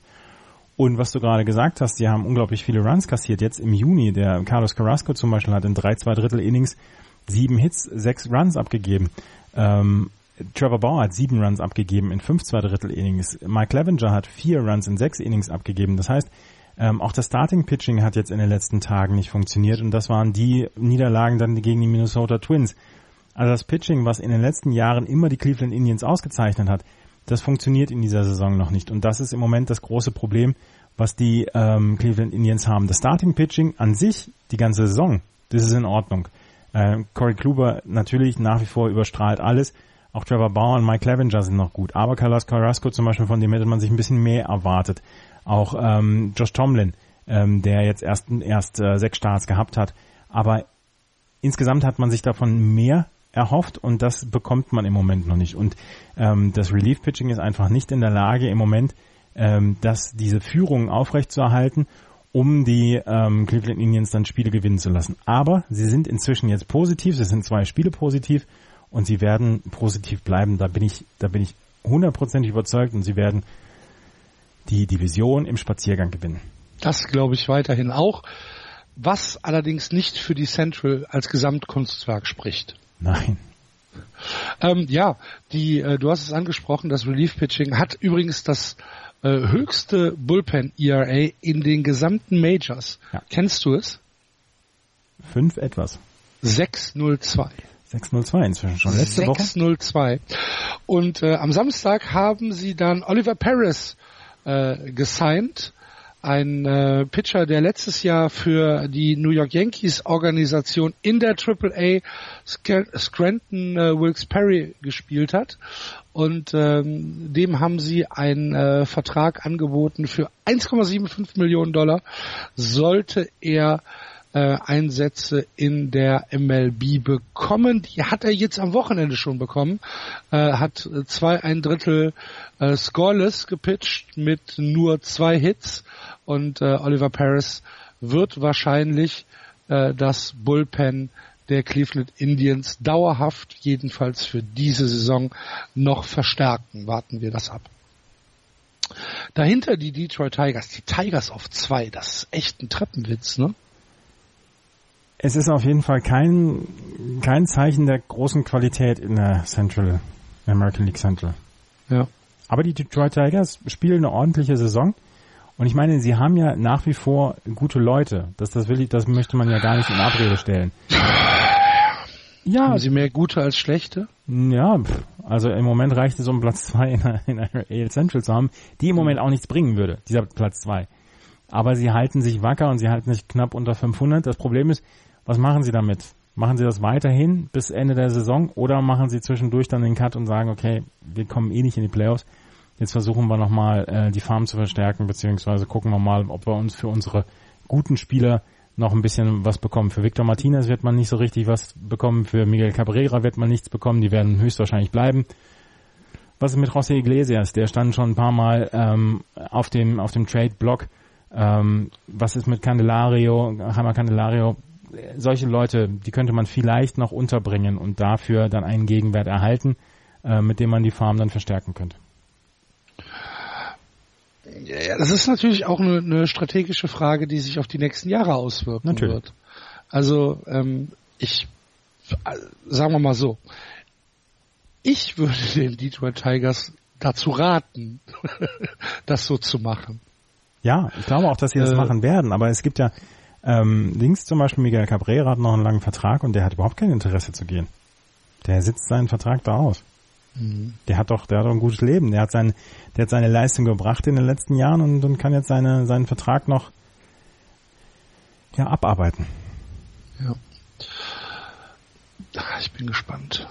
Und was du gerade gesagt hast, die haben unglaublich viele Runs kassiert. Jetzt im Juni, der Carlos Carrasco zum Beispiel hat in drei, zwei Drittel Innings sieben Hits, sechs Runs abgegeben. Ähm, Trevor Bauer hat sieben Runs abgegeben in fünf, zwei Drittel Innings. Mike Clevenger hat vier Runs in sechs Innings abgegeben. Das heißt, ähm, auch das Starting Pitching hat jetzt in den letzten Tagen nicht funktioniert und das waren die Niederlagen dann gegen die Minnesota Twins. Also das Pitching, was in den letzten Jahren immer die Cleveland Indians ausgezeichnet hat, das funktioniert in dieser Saison noch nicht. Und das ist im Moment das große Problem, was die ähm, Cleveland Indians haben. Das Starting Pitching an sich, die ganze Saison, das ist in Ordnung. Äh, Corey Kluber natürlich nach wie vor überstrahlt alles. Auch Trevor Bauer und Mike Clevenger sind noch gut. Aber Carlos Carrasco zum Beispiel, von dem hätte man sich ein bisschen mehr erwartet. Auch ähm, Josh Tomlin, ähm, der jetzt erst, erst äh, sechs Starts gehabt hat. Aber insgesamt hat man sich davon mehr erhofft und das bekommt man im Moment noch nicht. Und ähm, das Relief Pitching ist einfach nicht in der Lage im Moment, ähm, dass diese Führung aufrechtzuerhalten, um die ähm, Cleveland Indians dann Spiele gewinnen zu lassen. Aber sie sind inzwischen jetzt positiv, sie sind zwei Spiele positiv und sie werden positiv bleiben. Da bin ich, da bin ich hundertprozentig überzeugt und sie werden die Division im Spaziergang gewinnen. Das glaube ich weiterhin auch. Was allerdings nicht für die Central als Gesamtkunstwerk spricht. Nein. Ähm, ja, die, äh, du hast es angesprochen, das Relief Pitching hat übrigens das äh, höchste Bullpen ERA in den gesamten Majors. Ja. Kennst du es? Fünf etwas. 602. 602 inzwischen schon letzte 602. Woche. Und äh, am Samstag haben sie dann Oliver Paris äh, gesigned ein äh, Pitcher, der letztes Jahr für die New York Yankees Organisation in der AAA Scranton äh, Wilkes Perry gespielt hat. Und ähm, dem haben sie einen äh, Vertrag angeboten für 1,75 Millionen Dollar, sollte er äh, Einsätze in der MLB bekommen. Die hat er jetzt am Wochenende schon bekommen. Äh, hat zwei ein Drittel äh, scoreless gepitcht mit nur zwei Hits und äh, Oliver Paris wird wahrscheinlich äh, das Bullpen der Cleveland Indians dauerhaft, jedenfalls für diese Saison, noch verstärken. Warten wir das ab. Dahinter die Detroit Tigers, die Tigers auf zwei, das ist echt ein Treppenwitz, ne? Es ist auf jeden Fall kein, kein Zeichen der großen Qualität in der Central, American League Central. Ja. Aber die Detroit Tigers spielen eine ordentliche Saison Und ich meine, sie haben ja nach wie vor gute Leute. Das, das will ich, das möchte man ja gar nicht in Abrede stellen. Ja. Haben sie mehr gute als schlechte? Ja, also im Moment reicht es, um Platz zwei in, in einer AL Central zu haben, die im Moment auch nichts bringen würde, dieser Platz zwei. Aber sie halten sich wacker und sie halten sich knapp unter 500. Das Problem ist, was machen sie damit? Machen sie das weiterhin bis Ende der Saison oder machen sie zwischendurch dann den Cut und sagen, okay, wir kommen eh nicht in die Playoffs. Jetzt versuchen wir nochmal äh, die Farm zu verstärken, beziehungsweise gucken wir mal, ob wir uns für unsere guten Spieler noch ein bisschen was bekommen. Für Victor Martinez wird man nicht so richtig was bekommen, für Miguel Cabrera wird man nichts bekommen, die werden höchstwahrscheinlich bleiben. Was ist mit José Iglesias? Der stand schon ein paar Mal ähm, auf dem auf dem Trade-Block. Ähm, was ist mit Candelario, Hammer Candelario? Solche Leute, die könnte man vielleicht noch unterbringen und dafür dann einen Gegenwert erhalten, äh, mit dem man die Farm dann verstärken könnte. Ja, das ist natürlich auch eine, eine, strategische Frage, die sich auf die nächsten Jahre auswirken natürlich. wird. Also ähm, ich, sagen wir mal so, ich würde den Detroit Tigers dazu raten, das so zu machen. Ja, ich glaube auch, dass sie das äh, machen werden, aber es gibt ja ähm, links zum Beispiel Miguel Cabrera hat noch einen langen Vertrag und der hat überhaupt kein Interesse zu gehen. Der sitzt seinen Vertrag da aus. Der hat doch, der hat doch ein gutes Leben. Der hat sein, der hat seine Leistung gebracht in den letzten Jahren und, und kann jetzt seine, seinen Vertrag noch, ja, abarbeiten. Ja. Ich bin gespannt.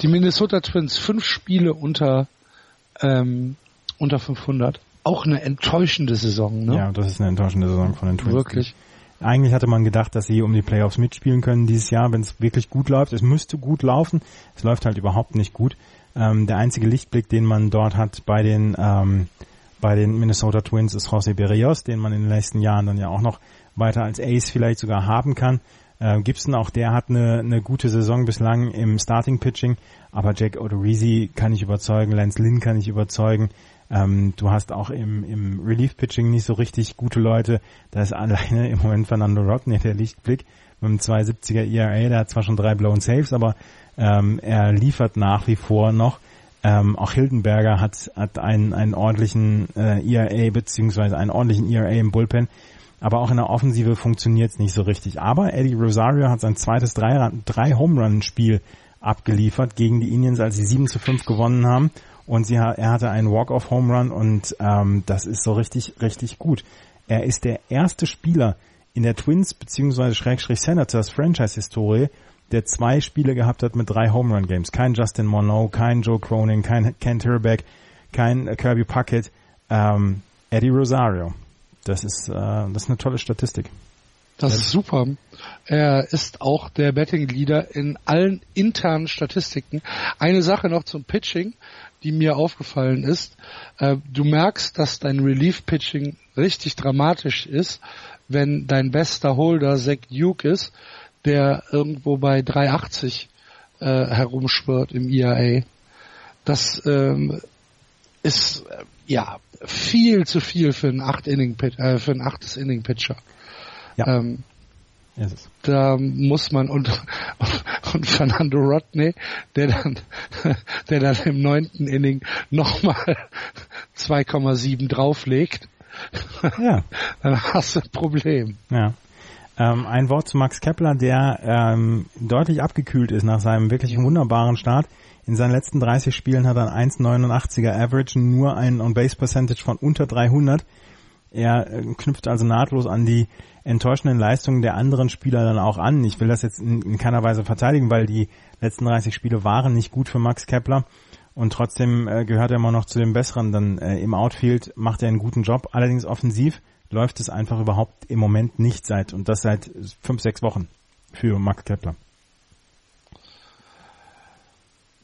Die Minnesota Twins, fünf Spiele unter, ähm, unter 500. Auch eine enttäuschende Saison, ne? Ja, das ist eine enttäuschende Saison von den Twins. Wirklich. Eigentlich hatte man gedacht, dass sie um die Playoffs mitspielen können dieses Jahr, wenn es wirklich gut läuft. Es müsste gut laufen. Es läuft halt überhaupt nicht gut. Ähm, der einzige Lichtblick, den man dort hat bei den ähm, bei den Minnesota Twins, ist José Berrios, den man in den nächsten Jahren dann ja auch noch weiter als Ace vielleicht sogar haben kann. Äh, Gibson, auch der hat eine, eine gute Saison bislang im Starting Pitching, aber Jack Odorizzi kann ich überzeugen, Lance Lynn kann ich überzeugen. Ähm, du hast auch im, im Relief-Pitching nicht so richtig gute Leute. Da ist alleine im Moment Fernando Rodney der Lichtblick mit einem 270er ERA. Der hat zwar schon drei blown Saves, aber ähm, er liefert nach wie vor noch. Ähm, auch Hildenberger hat, hat einen, einen ordentlichen äh, ERA beziehungsweise einen ordentlichen ERA im Bullpen. Aber auch in der Offensive funktioniert es nicht so richtig. Aber Eddie Rosario hat sein zweites drei, drei Home Run Spiel abgeliefert gegen die Indians, als sie 7 zu 5 gewonnen haben und sie, er hatte einen Walk-off-Home Run und ähm, das ist so richtig, richtig gut. Er ist der erste Spieler in der Twins bzw. Schrägstrich Senators Franchise-Historie, der zwei Spiele gehabt hat mit drei Home Run Games. Kein Justin Monroe, kein Joe Cronin, kein Ken Turbeck, kein Kirby Puckett, ähm, Eddie Rosario. Das ist, äh, das ist eine tolle Statistik. Das ist super. Er ist auch der Betting Leader in allen internen Statistiken. Eine Sache noch zum Pitching die mir aufgefallen ist. Äh, du merkst, dass dein Relief-Pitching richtig dramatisch ist, wenn dein bester Holder Zach Duke ist, der irgendwo bei 380 äh, herumschwirrt im IAA. Das ähm, ist äh, ja viel zu viel für einen 8 Inning äh, für einen 8 Inning Pitcher. Ja. Ähm, da muss man und, und Fernando Rodney, der dann, der dann im neunten Inning nochmal 2,7 drauflegt, ja. dann hast du ein Problem. Ja. Ähm, ein Wort zu Max Kepler, der ähm, deutlich abgekühlt ist nach seinem wirklich wunderbaren Start. In seinen letzten 30 Spielen hat er ein 1,89er Average, nur ein On-Base-Percentage von unter 300. Er äh, knüpft also nahtlos an die enttäuschenden Leistungen der anderen Spieler dann auch an. Ich will das jetzt in, in keiner Weise verteidigen, weil die letzten 30 Spiele waren nicht gut für Max Kepler und trotzdem äh, gehört er immer noch zu den Besseren. Dann äh, im Outfield macht er einen guten Job. Allerdings offensiv läuft es einfach überhaupt im Moment nicht seit und das seit fünf, sechs Wochen für Max Kepler.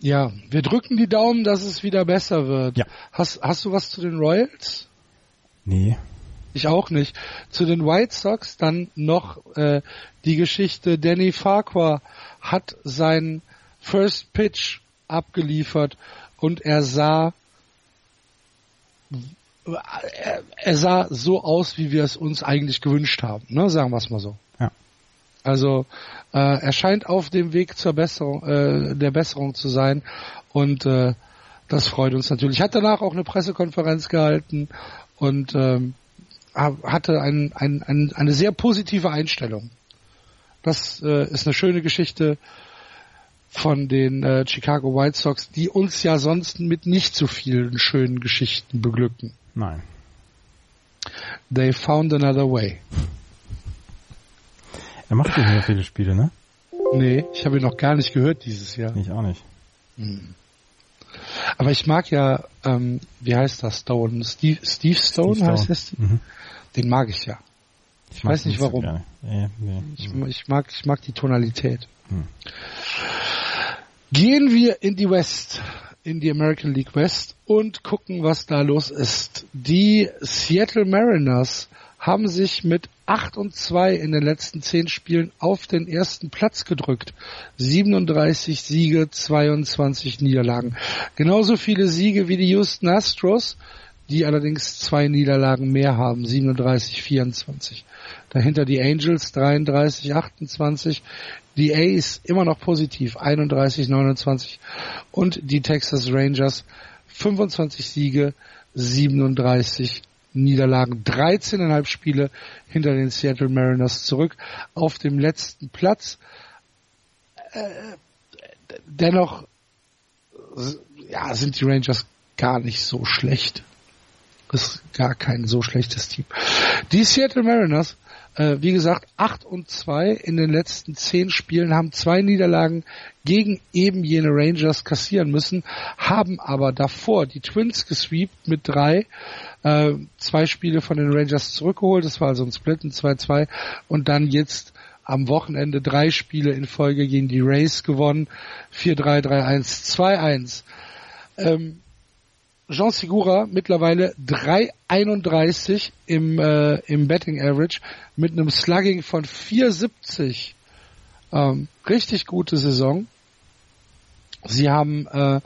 Ja, wir drücken die Daumen, dass es wieder besser wird. Ja. Hast, hast du was zu den Royals? Nee. Ich auch nicht. Zu den White Sox dann noch äh, die Geschichte, Danny Farquhar hat seinen First Pitch abgeliefert und er sah er, er sah so aus, wie wir es uns eigentlich gewünscht haben, ne? sagen wir es mal so. Ja. Also äh, er scheint auf dem Weg zur Besserung, äh, der Besserung zu sein und äh, das freut uns natürlich. Hat danach auch eine Pressekonferenz gehalten und ähm, hatte ein, ein, ein, eine sehr positive Einstellung. Das äh, ist eine schöne Geschichte von den äh, Chicago White Sox, die uns ja sonst mit nicht so vielen schönen Geschichten beglücken. Nein. They found another way. Er macht nicht mehr viele Spiele, ne? Nee, ich habe ihn noch gar nicht gehört dieses Jahr. Ich auch nicht. Hm. Aber ich mag ja, ähm, wie heißt das, Stone? Steve, Steve Stone, Steve heißt es? Mhm. Den mag ich ja. Ich, ich weiß nicht warum. So nee, nee. Ich, ich, mag, ich mag die Tonalität. Hm. Gehen wir in die West, in die American League West und gucken, was da los ist. Die Seattle Mariners haben sich mit 8 und 2 in den letzten 10 Spielen auf den ersten Platz gedrückt. 37 Siege, 22 Niederlagen. Genauso viele Siege wie die Houston Astros, die allerdings zwei Niederlagen mehr haben, 37, 24. Dahinter die Angels 33, 28, die A's immer noch positiv 31, 29 und die Texas Rangers 25 Siege, 37 Niederlagen, 13,5 Spiele hinter den Seattle Mariners zurück auf dem letzten Platz. Äh, dennoch ja, sind die Rangers gar nicht so schlecht. Ist gar kein so schlechtes Team. Die Seattle Mariners äh, wie gesagt, 8 und 2 in den letzten 10 Spielen, haben zwei Niederlagen gegen eben jene Rangers kassieren müssen, haben aber davor die Twins gesweept mit drei, äh, zwei Spiele von den Rangers zurückgeholt, das war also ein Split, ein 2-2 und dann jetzt am Wochenende drei Spiele in Folge gegen die Rays gewonnen, 4-3, 3-1, 2-1. Ähm, Jean Segura mittlerweile 3,31 im, äh, im Betting Average mit einem Slugging von 4,70. Ähm, richtig gute Saison. Sie haben äh,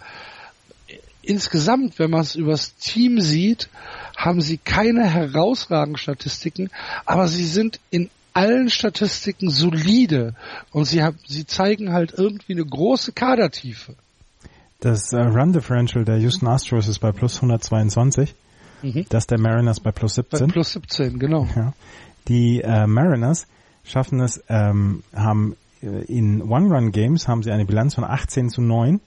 insgesamt, wenn man es übers Team sieht, haben sie keine herausragenden Statistiken, aber sie sind in allen Statistiken solide und sie, haben, sie zeigen halt irgendwie eine große Kadertiefe. Das äh, Run Differential der Houston Astros ist bei plus 122. Mhm. Das der Mariners bei plus 17. Bei plus 17, genau. Ja. Die äh, Mariners schaffen es, ähm, haben äh, in One-Run-Games haben sie eine Bilanz von 18 zu 9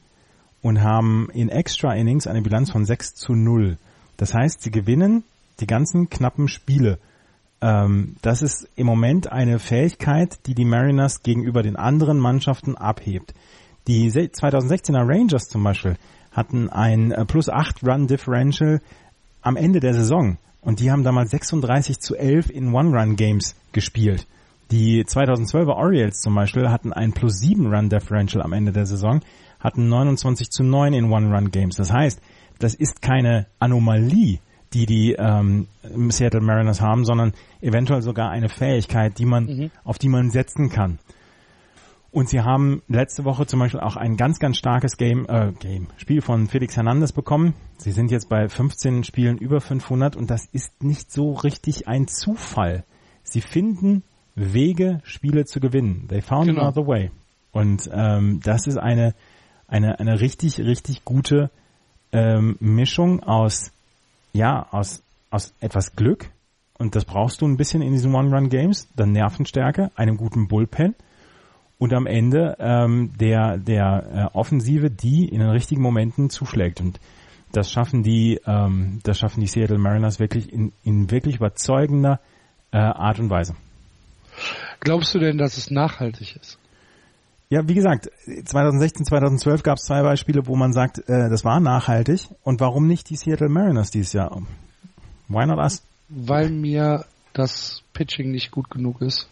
und haben in Extra Innings eine Bilanz von 6 zu 0. Das heißt, sie gewinnen die ganzen knappen Spiele. Ähm, das ist im Moment eine Fähigkeit, die die Mariners gegenüber den anderen Mannschaften abhebt. Die 2016er Rangers zum Beispiel hatten ein äh, plus 8 Run Differential am Ende der Saison und die haben damals 36 zu 11 in One-Run-Games gespielt. Die 2012er Orioles zum Beispiel hatten ein plus 7 Run Differential am Ende der Saison, hatten 29 zu 9 in One-Run-Games. Das heißt, das ist keine Anomalie, die die ähm, Seattle Mariners haben, sondern eventuell sogar eine Fähigkeit, die man, mhm. auf die man setzen kann. Und sie haben letzte Woche zum Beispiel auch ein ganz, ganz starkes Game, äh, Game, Spiel von Felix Hernandez bekommen. Sie sind jetzt bei 15 Spielen über 500 und das ist nicht so richtig ein Zufall. Sie finden Wege, Spiele zu gewinnen. They found genau. another way. Und ähm, das ist eine, eine, eine richtig, richtig gute ähm, Mischung aus, ja, aus, aus etwas Glück. Und das brauchst du ein bisschen in diesen One-Run-Games, dann Nervenstärke, einem guten Bullpen – und am Ende ähm, der, der äh, Offensive, die in den richtigen Momenten zuschlägt. Und das schaffen die, ähm, das schaffen die Seattle Mariners wirklich in, in wirklich überzeugender äh, Art und Weise. Glaubst du denn, dass es nachhaltig ist? Ja, wie gesagt, 2016, 2012 gab es zwei Beispiele, wo man sagt, äh, das war nachhaltig. Und warum nicht die Seattle Mariners dieses Jahr? Why not us? Weil mir das Pitching nicht gut genug ist.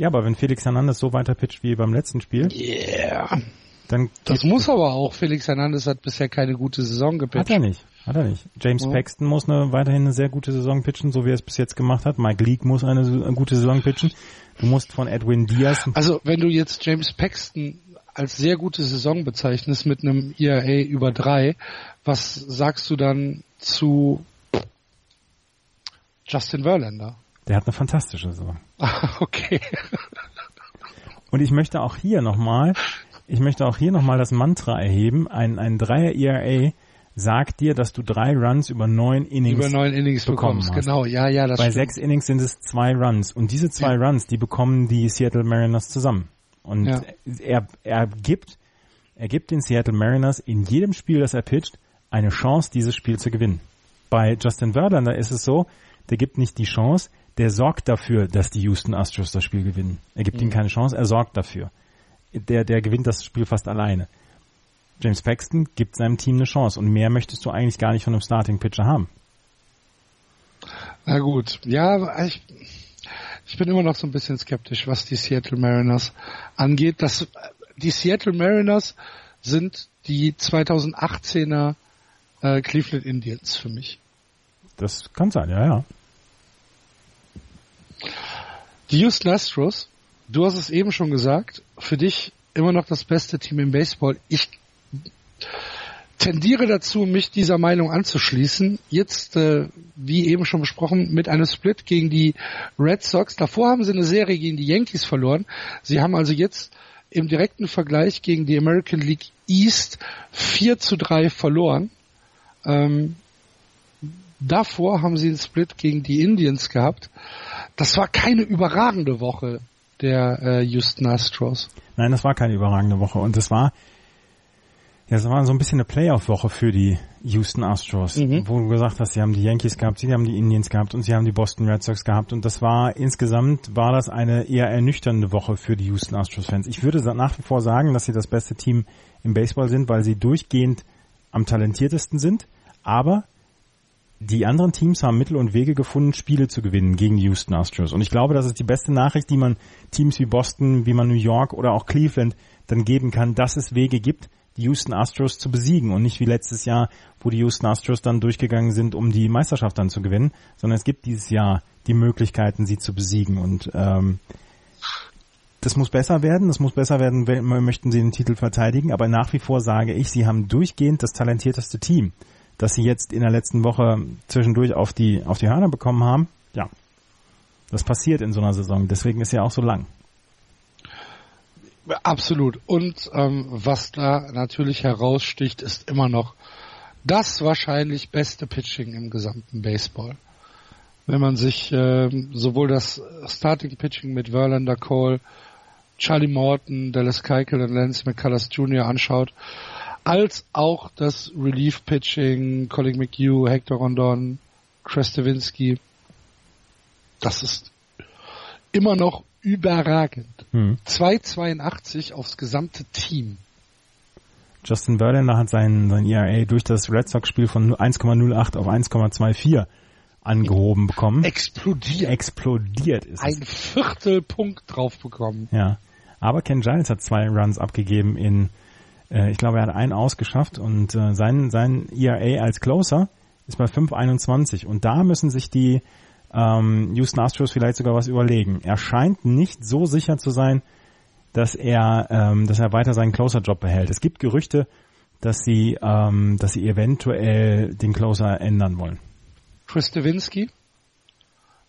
Ja, aber wenn Felix Hernandez so weiter pitcht wie beim letzten Spiel. Yeah. Dann das muss aber auch. Felix Hernandez hat bisher keine gute Saison gepitcht. Hat er nicht. Hat er nicht. James ja. Paxton muss eine, weiterhin eine sehr gute Saison pitchen, so wie er es bis jetzt gemacht hat. Mike Leake muss eine, eine gute Saison pitchen. Du musst von Edwin Diaz. Also, wenn du jetzt James Paxton als sehr gute Saison bezeichnest mit einem ERA über drei, was sagst du dann zu Justin Verlander? Der hat eine fantastische Saison. okay. Und ich möchte auch hier nochmal, ich möchte auch hier nochmal das Mantra erheben, ein, ein Dreier ERA sagt dir, dass du drei Runs über neun Innings, über neun Innings bekommst. hast. Genau, ja, ja, das Bei stimmt. sechs Innings sind es zwei Runs und diese zwei Ja. Runs, die bekommen die Seattle Mariners zusammen. Und Ja. er, er gibt, er gibt den Seattle Mariners in jedem Spiel, das er pitcht, eine Chance, dieses Spiel zu gewinnen. Bei Justin Verlander ist es so, der gibt nicht die Chance, der sorgt dafür, dass die Houston Astros das Spiel gewinnen. Er gibt ihnen keine Chance, er sorgt dafür. Der, der gewinnt das Spiel fast alleine. James Paxton gibt seinem Team eine Chance und mehr möchtest du eigentlich gar nicht von einem Starting Pitcher haben. Na gut, ja, ich, ich bin immer noch so ein bisschen skeptisch, was die Seattle Mariners angeht. Das, die Seattle Mariners sind die 2018er äh, Cleveland Indians für mich. Das kann sein, ja, ja. Die Houston Astros, du hast es eben schon gesagt, für dich immer noch das beste Team im Baseball. Ich tendiere dazu, mich dieser Meinung anzuschließen. Jetzt, äh, wie eben schon besprochen, mit einem Split gegen die Red Sox. Davor haben sie eine Serie gegen die Yankees verloren. Sie haben also jetzt im direkten Vergleich gegen die American League East 4 zu 3 verloren. Ähm, davor haben sie einen Split gegen die Indians gehabt. Das war keine überragende Woche der äh, Houston Astros. Nein, das war keine überragende Woche und das war ja, es war so ein bisschen eine Playoff-Woche für die Houston Astros, Mhm. wo du gesagt hast, sie haben die Yankees gehabt, sie haben die Indians gehabt und sie haben die Boston Red Sox gehabt und das war insgesamt war das eine eher ernüchternde Woche für die Houston Astros-Fans. Ich würde nach wie vor sagen, dass sie das beste Team im Baseball sind, weil sie durchgehend am talentiertesten sind, aber die anderen Teams haben Mittel und Wege gefunden, Spiele zu gewinnen gegen die Houston Astros. Und ich glaube, das ist die beste Nachricht, die man Teams wie Boston, wie man New York oder auch Cleveland dann geben kann, dass es Wege gibt, die Houston Astros zu besiegen und nicht wie letztes Jahr, wo die Houston Astros dann durchgegangen sind, um die Meisterschaft dann zu gewinnen, sondern es gibt dieses Jahr die Möglichkeiten, sie zu besiegen und ähm, das muss besser werden, das muss besser werden, wenn möchten sie den Titel verteidigen, aber nach wie vor sage ich, sie haben durchgehend das talentierteste Team, das sie jetzt in der letzten Woche zwischendurch auf die auf die Hörner bekommen haben. Ja, das passiert in so einer Saison, deswegen ist ja auch so lang. Absolut. Und ähm, was da natürlich heraussticht, ist immer noch das wahrscheinlich beste Pitching im gesamten Baseball. Wenn man sich ähm, sowohl das Starting Pitching mit Verlander Cole, Charlie Morton, Dallas Keuchel und Lance McCullers Jr. anschaut, als auch das Relief Pitching, Colin McHugh, Hector Rondon, Krestevinsky, das ist immer noch überragend. Hm. 2,82 aufs gesamte Team. Justin Verlander hat sein, sein ERA durch das Red Sox-Spiel von 1,08 auf 1,24 angehoben bekommen. Explodiert. Explodiert ist. Ein Viertelpunkt drauf bekommen. Ja. Aber Ken Giles hat zwei Runs abgegeben in, äh, ich glaube, er hat einen ausgeschafft und äh, sein, sein ERA als Closer ist bei 5,21 und da müssen sich die ähm, Houston Astros vielleicht sogar was überlegen. Er scheint nicht so sicher zu sein, dass er, ähm, dass er weiter seinen Closer-Job behält. Es gibt Gerüchte, dass sie, ähm, dass sie eventuell den Closer ändern wollen. Chris Devinsky.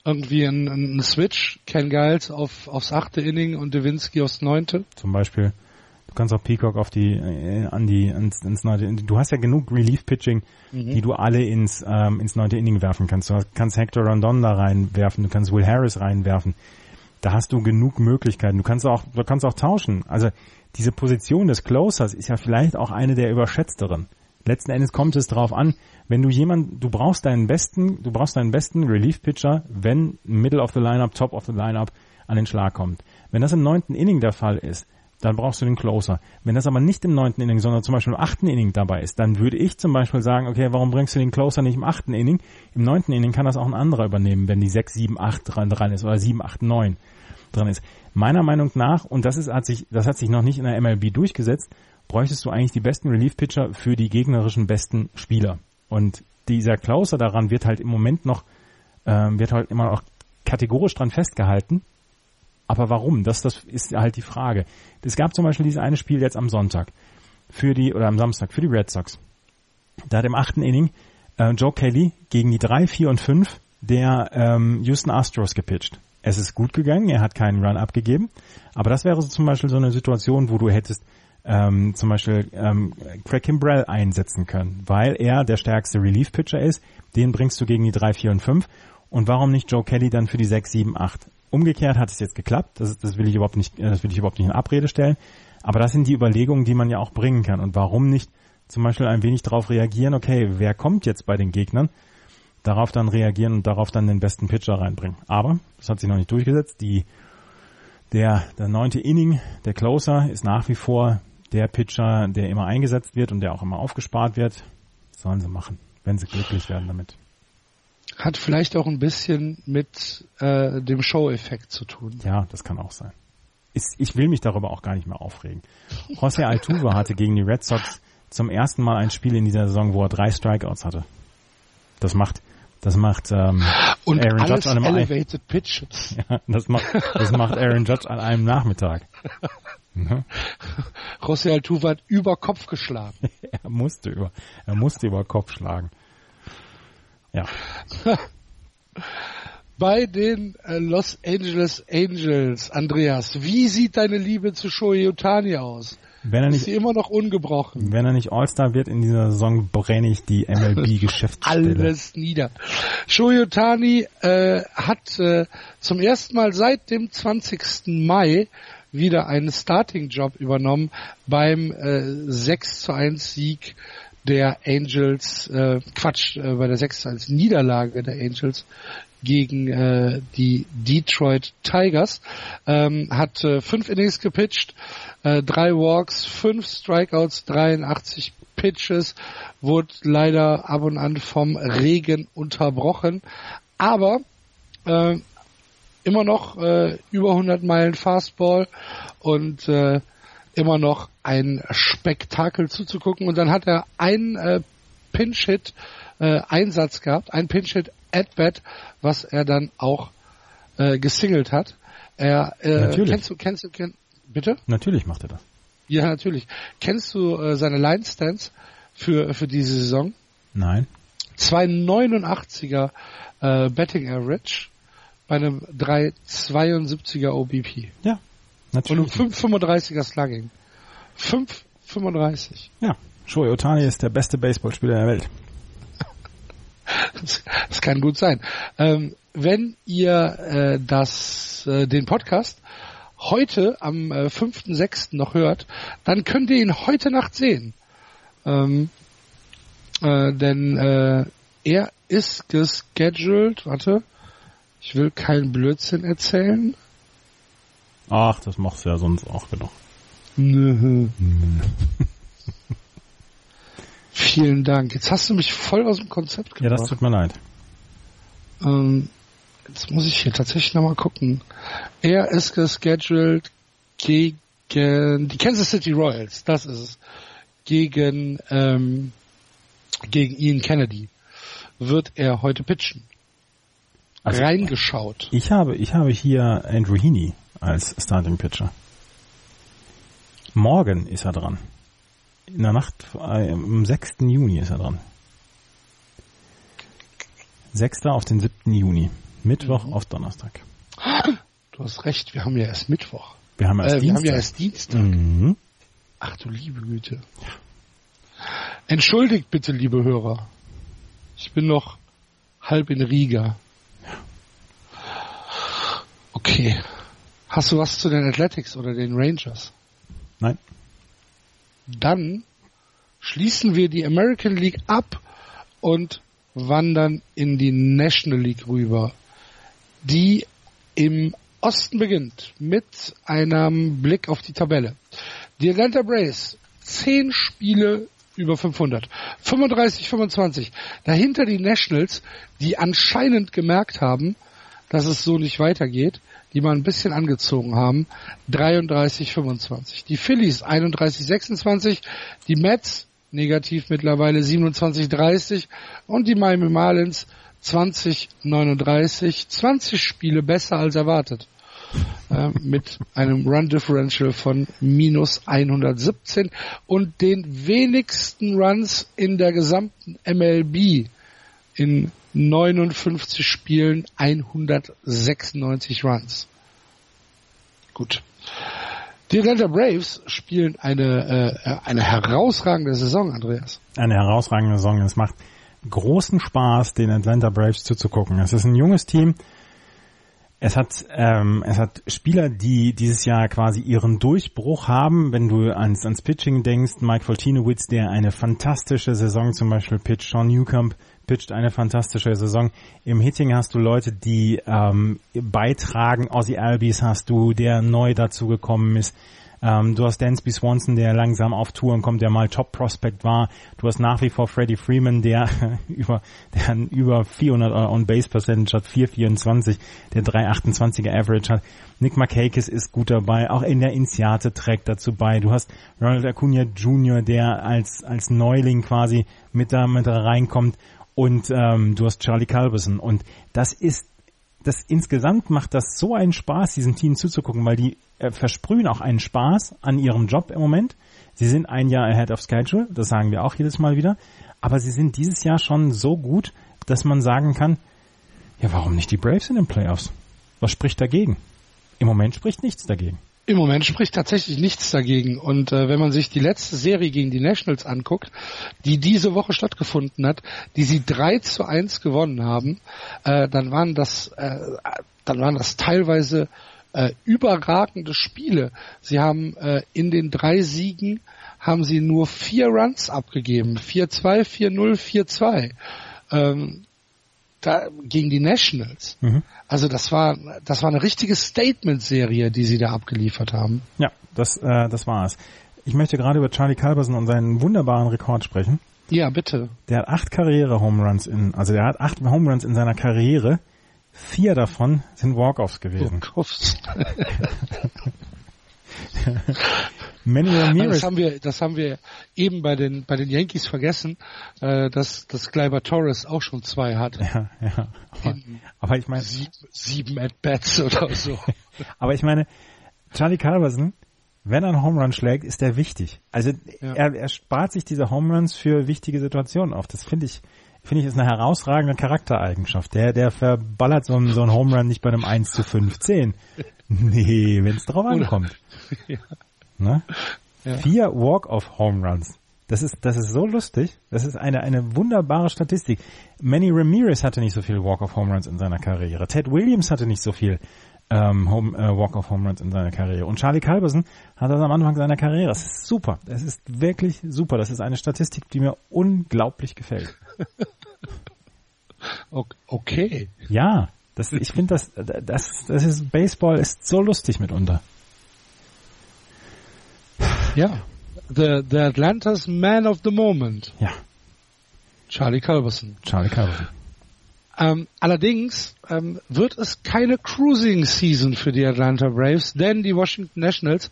Irgendwie ein, ein Switch. Ken Giles auf, aufs achte Inning und Devinsky aufs neunte. Zum Beispiel, du kannst auch Peacock auf die, äh, an die, ins, ins neunte, du hast ja genug Relief-Pitching, die du alle ins, ähm, ins neunte Inning werfen kannst. Du kannst Hector Rondon da reinwerfen, du kannst Will Harris reinwerfen. Da hast du genug Möglichkeiten. Du kannst auch, du kannst auch tauschen. Also diese Position des Closers ist ja vielleicht auch eine der überschätzteren. Letzten Endes kommt es darauf an, wenn du jemand, du brauchst deinen besten, du brauchst deinen besten Relief-Pitcher, wenn Middle of the Lineup, Top of the Lineup an den Schlag kommt. Wenn das im neunten Inning der Fall ist, dann brauchst du den Closer. Wenn das aber nicht im neunten Inning, sondern zum Beispiel im achten Inning dabei ist, dann würde ich zum Beispiel sagen, okay, warum bringst du den Closer nicht im achten Inning? Im neunten Inning kann das auch ein anderer übernehmen, wenn die sechs, sieben, acht dran, dran ist oder sieben, acht, neun dran ist. Meiner Meinung nach, und das ist, hat sich, das hat sich noch nicht in der MLB durchgesetzt, bräuchtest du eigentlich die besten Relief-Pitcher für die gegnerischen besten Spieler. Und dieser Closer daran wird halt im Moment noch, ähm, wird halt immer noch kategorisch dran festgehalten. Aber warum? Das, das ist halt die Frage. Es gab zum Beispiel dieses eine Spiel jetzt am Sonntag für die, oder am Samstag für die Red Sox. Da hat im achten Inning äh, Joe Kelly gegen die drei, vier und fünf der ähm, Houston Astros gepitcht. Es ist gut gegangen, er hat keinen Run abgegeben, aber das wäre so zum Beispiel so eine Situation, wo du hättest ähm, zum Beispiel ähm, Craig Kimbrell einsetzen können, weil er der stärkste Relief-Pitcher ist. Den bringst du gegen die 3, 4 und 5. Und warum nicht Joe Kelly dann für die 6, 7, 8? Umgekehrt hat es jetzt geklappt. Das, das will ich überhaupt nicht, äh, das will ich überhaupt nicht in Abrede stellen. Aber das sind die Überlegungen, die man ja auch bringen kann. Und warum nicht zum Beispiel ein wenig darauf reagieren, okay, wer kommt jetzt bei den Gegnern? Darauf dann reagieren und darauf dann den besten Pitcher reinbringen. Aber das hat sich noch nicht durchgesetzt. Die, der, der neunte Inning, der Closer, ist nach wie vor der Pitcher, der immer eingesetzt wird und der auch immer aufgespart wird. Sollen sie machen, wenn sie glücklich werden damit. Hat vielleicht auch ein bisschen mit äh, dem Show-Effekt zu tun. Ja, das kann auch sein. Ist, ich will mich darüber auch gar nicht mehr aufregen. José Altuve hatte gegen die Red Sox zum ersten Mal ein Spiel in dieser Saison, wo er drei Strikeouts hatte. Das macht das macht ähm, Und Aaron alles Judge an einem elevated pitches. ja, das macht das macht Aaron Judge an einem Nachmittag. Mhm. José Altuve hat über Kopf geschlagen. er musste über er musste über Kopf schlagen. Ja. Bei den äh, Los Angeles Angels, Andreas, wie sieht deine Liebe zu Shohei Otani aus? Wenn er Ist nicht sie immer noch ungebrochen? wenn er nicht All-Star wird in dieser Saison, brenne ich die MLB Geschäftsstelle. Alles nieder. Shohei Otani äh, hat äh, zum ersten Mal seit dem 20. Mai wieder einen Starting-Job übernommen beim äh, 6 zu 1 Sieg der Angels, äh, Quatsch, äh, bei der 6 zu 1 Niederlage der Angels gegen äh, die Detroit Tigers. Ähm, hat äh, fünf Innings gepitcht, äh, drei Walks, fünf Strikeouts, 83 Pitches, wurde leider ab und an vom Regen unterbrochen. Aber äh, immer noch äh, über 100 Meilen Fastball und äh, immer noch ein Spektakel zuzugucken. Und dann hat er einen äh, Pinch-Hit äh, Einsatz gehabt, ein Pinch-Hit At-Bat, was er dann auch äh, gesingelt hat. Er, äh, Natürlich. kennst du, kennst du, kenn, bitte? Natürlich macht er das. Ja, natürlich. Kennst du äh, seine Line-Stands für, für diese Saison? Nein. 289er äh, Betting Average bei einem 372er OBP. Ja. Und einem Natürlich. 535er Slugging. 535. Ja. Shohei Otani ist der beste Baseballspieler der Welt. Das, das kann gut sein. Ähm, wenn ihr äh, das, äh, den Podcast heute am äh, 5.6. noch hört, dann könnt ihr ihn heute Nacht sehen. Ähm, äh, denn äh, er ist gescheduled, warte, ich will keinen Blödsinn erzählen. Ach, das machst du ja sonst auch genug. Nö. Vielen Dank. Jetzt hast du mich voll aus dem Konzept Ja, gebracht. das tut mir leid. Ähm, jetzt muss ich hier tatsächlich nochmal gucken. Er ist gescheduled gegen die Kansas City Royals. Das ist es. Gegen, ähm, gegen Ian Kennedy wird er heute pitchen. Also- Reingeschaut. Ich habe, ich habe hier Andrew Heaney als Starting Pitcher. Morgen ist er dran. In der Nacht, äh, am 6. Juni ist er dran. 6. auf den 7. Juni. Mittwoch Mhm. auf Donnerstag. Du hast recht, wir haben ja erst Mittwoch. Wir haben erst Äh, wir haben ja Dienstag. erst Dienstag. Mhm. Ach du liebe Güte. Entschuldigt bitte, liebe Hörer. Ich bin noch halb in Riga. Okay. Hast du was zu den Athletics oder den Rangers? Nein. Dann schließen wir die American League ab und wandern in die National League rüber, die im Osten beginnt mit einem Blick auf die Tabelle. Die Atlanta Braves, 10 Spiele über 500, 35, 25. Dahinter die Nationals, die anscheinend gemerkt haben, dass es so nicht weitergeht, die mal ein bisschen angezogen haben, 33, 25. Die Phillies 31, 26, die Mets negativ mittlerweile 27, 30 und die Miami Marlins 20, 39, 20 Spiele besser als erwartet. Äh, mit einem Run Differential von minus 117 und den wenigsten Runs in der gesamten MLB in 59 Spielen 196 Runs. Gut. Die Atlanta Braves spielen eine, äh, eine herausragende Saison, Andreas. Eine herausragende Saison. Es macht großen Spaß, den Atlanta Braves zuzugucken. Es ist ein junges Team. Es hat, ähm, es hat Spieler, die dieses Jahr quasi ihren Durchbruch haben. Wenn du ans, ans Pitching denkst, Mike Foltinowitz, der eine fantastische Saison zum Beispiel pitcht, Sean Newcomb pitcht eine fantastische Saison. Im Hitting hast du Leute, die ähm, beitragen. Ozzy Albies hast du, der neu dazugekommen ist. Ähm, du hast Dansby Swanson, der langsam auf Touren kommt, der mal Top Prospect war. Du hast nach wie vor Freddie Freeman, der über, der über 400 on Base Percentage hat, 424, der 328er Average hat. Nick Markakis ist gut dabei, auch in der Initiate trägt dazu bei. Du hast Ronald Acuna Jr., der als, als Neuling quasi mit da, mit da reinkommt und ähm, du hast Charlie Culberson und das ist das insgesamt macht das so einen Spaß, diesem Team zuzugucken, weil die äh, versprühen auch einen Spaß an ihrem Job im Moment. Sie sind ein Jahr ahead of schedule, das sagen wir auch jedes Mal wieder, aber sie sind dieses Jahr schon so gut, dass man sagen kann, ja, warum nicht die Braves in den Playoffs? Was spricht dagegen? Im Moment spricht nichts dagegen. Im Moment spricht tatsächlich nichts dagegen. Und äh, wenn man sich die letzte Serie gegen die Nationals anguckt, die diese Woche stattgefunden hat, die sie 3 zu 1 gewonnen haben, äh, dann waren das, äh, dann waren das teilweise äh, überragende Spiele. Sie haben äh, in den drei Siegen haben sie nur vier Runs abgegeben. 4-2, 4-0, 4-2. Ähm, da, gegen die Nationals. Mhm. Also das war das war eine richtige Statement-Serie, die sie da abgeliefert haben. Ja, das äh, das war es. Ich möchte gerade über Charlie Culberson und seinen wunderbaren Rekord sprechen. Ja, bitte. Der hat acht Karriere-Home Runs in, also der hat acht Home Runs in seiner Karriere. Vier davon sind Walk-offs gewesen. Walk-offs. Manny Ramirez. Das haben wir, das haben wir eben bei den bei den Yankees vergessen, äh, dass dass Kleiber Torres auch schon zwei hat. Ja, ja. Aber, aber ich meine sieben, sieben at bats oder so. aber ich meine, Charlie Culberson, wenn er einen Home Run schlägt, ist er wichtig. Also ja. er, er spart sich diese Home Runs für wichtige Situationen auf. Das finde ich finde ich ist eine herausragende Charaktereigenschaft. Der der verballert so einen, so einen Home Run nicht bei einem 1 zu 15. Nee, wenn es drauf ankommt. Ja. Ne? Ja. Vier Walk-off-Home-Runs. Das ist, das ist so lustig. Das ist eine, eine wunderbare Statistik. Manny Ramirez hatte nicht so viele Walk-off-Home-Runs in seiner Karriere. Ted Williams hatte nicht so viel ähm, Home, äh, Walk-off-Home-Runs in seiner Karriere. Und Charlie Culberson hat das am Anfang seiner Karriere. Das ist super. Das ist wirklich super. Das ist eine Statistik, die mir unglaublich gefällt. Okay. Ja, das, ich finde das, das, das ist, Baseball ist so lustig mitunter. Ja. The, the Atlanta's Man of the Moment. Ja. Charlie Culberson. Charlie Culberson. Ähm, allerdings ähm, wird es keine Cruising Season für die Atlanta Braves, denn die Washington Nationals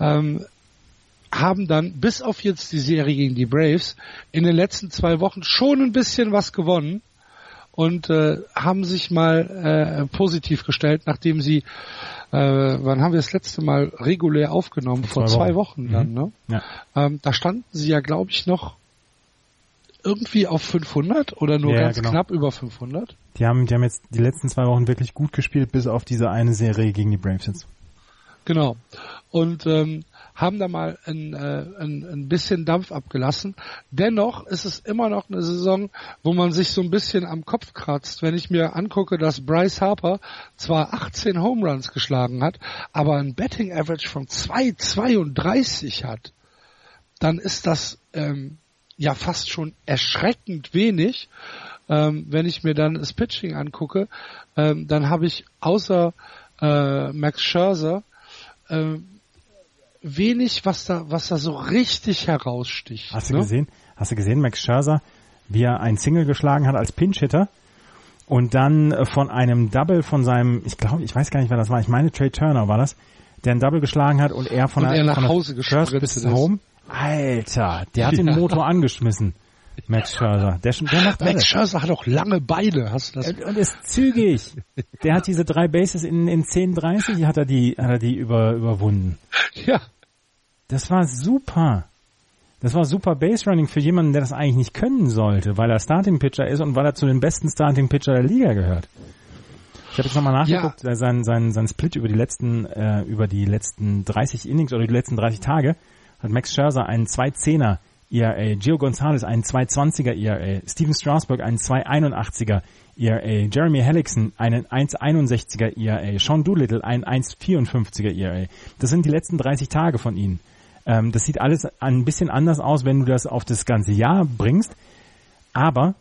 ähm, haben dann bis auf jetzt die Serie gegen die Braves in den letzten zwei Wochen schon ein bisschen was gewonnen und äh, haben sich mal äh, positiv gestellt, nachdem sie, äh, wann haben wir das letzte Mal regulär aufgenommen? Vor zwei, zwei Wochen. Wochen, dann, mhm. ne? Ja. Ähm, da standen sie ja, glaube ich, noch irgendwie auf 500 oder nur ja, ganz genau. knapp über 500. Die haben, die haben jetzt die letzten zwei Wochen wirklich gut gespielt, bis auf diese eine Serie gegen die Braves jetzt. Genau. Und ähm, haben da mal ein, äh, ein, ein bisschen Dampf abgelassen. Dennoch ist es immer noch eine Saison, wo man sich so ein bisschen am Kopf kratzt, wenn ich mir angucke, dass Bryce Harper zwar 18 Home Runs geschlagen hat, aber ein Betting Average von 2,32 hat, dann ist das ähm, ja fast schon erschreckend wenig. Ähm, wenn ich mir dann das Pitching angucke, ähm, dann habe ich außer äh, Max Scherzer ähm, wenig, was da, was da so richtig heraussticht. Hast du ne? gesehen? Hast du gesehen, Max Scherzer, wie er ein Single geschlagen hat als Pinch-Hitter und dann äh, von einem Double von seinem, ich glaube, ich weiß gar nicht, wer das war, ich meine Trey Turner war das, der ein Double geschlagen hat und er von und der, er nach von Hause gesprintet bis Home. Alter, der hat den Motor angeschmissen. Max Scherzer. Der, der macht Max alles. Scherzer hat auch lange Beine, hast du das? Und ist zügig. Der hat diese drei Bases in, in 10:30 hat er die, hat er die über, überwunden. Ja. Das war super. Das war super Base Running für jemanden, der das eigentlich nicht können sollte, weil er Starting Pitcher ist und weil er zu den besten Starting Pitcher der Liga gehört. Ich habe jetzt nochmal nachgeguckt, ja. sein, sein, sein Split über die letzten, äh, über die letzten 30 Innings oder die letzten 30 Tage hat Max Scherzer einen 2-10er ERA, Gio Gonzalez einen 2-20er ERA, Steven Strasburg einen 2-81er ERA, Jeremy Hellickson einen 1,61er ERA, Sean Doolittle einen 1,54er ERA. Das sind die letzten 30 Tage von ihnen. Ähm, das sieht alles ein bisschen anders aus, wenn du das auf das ganze Jahr bringst. Aber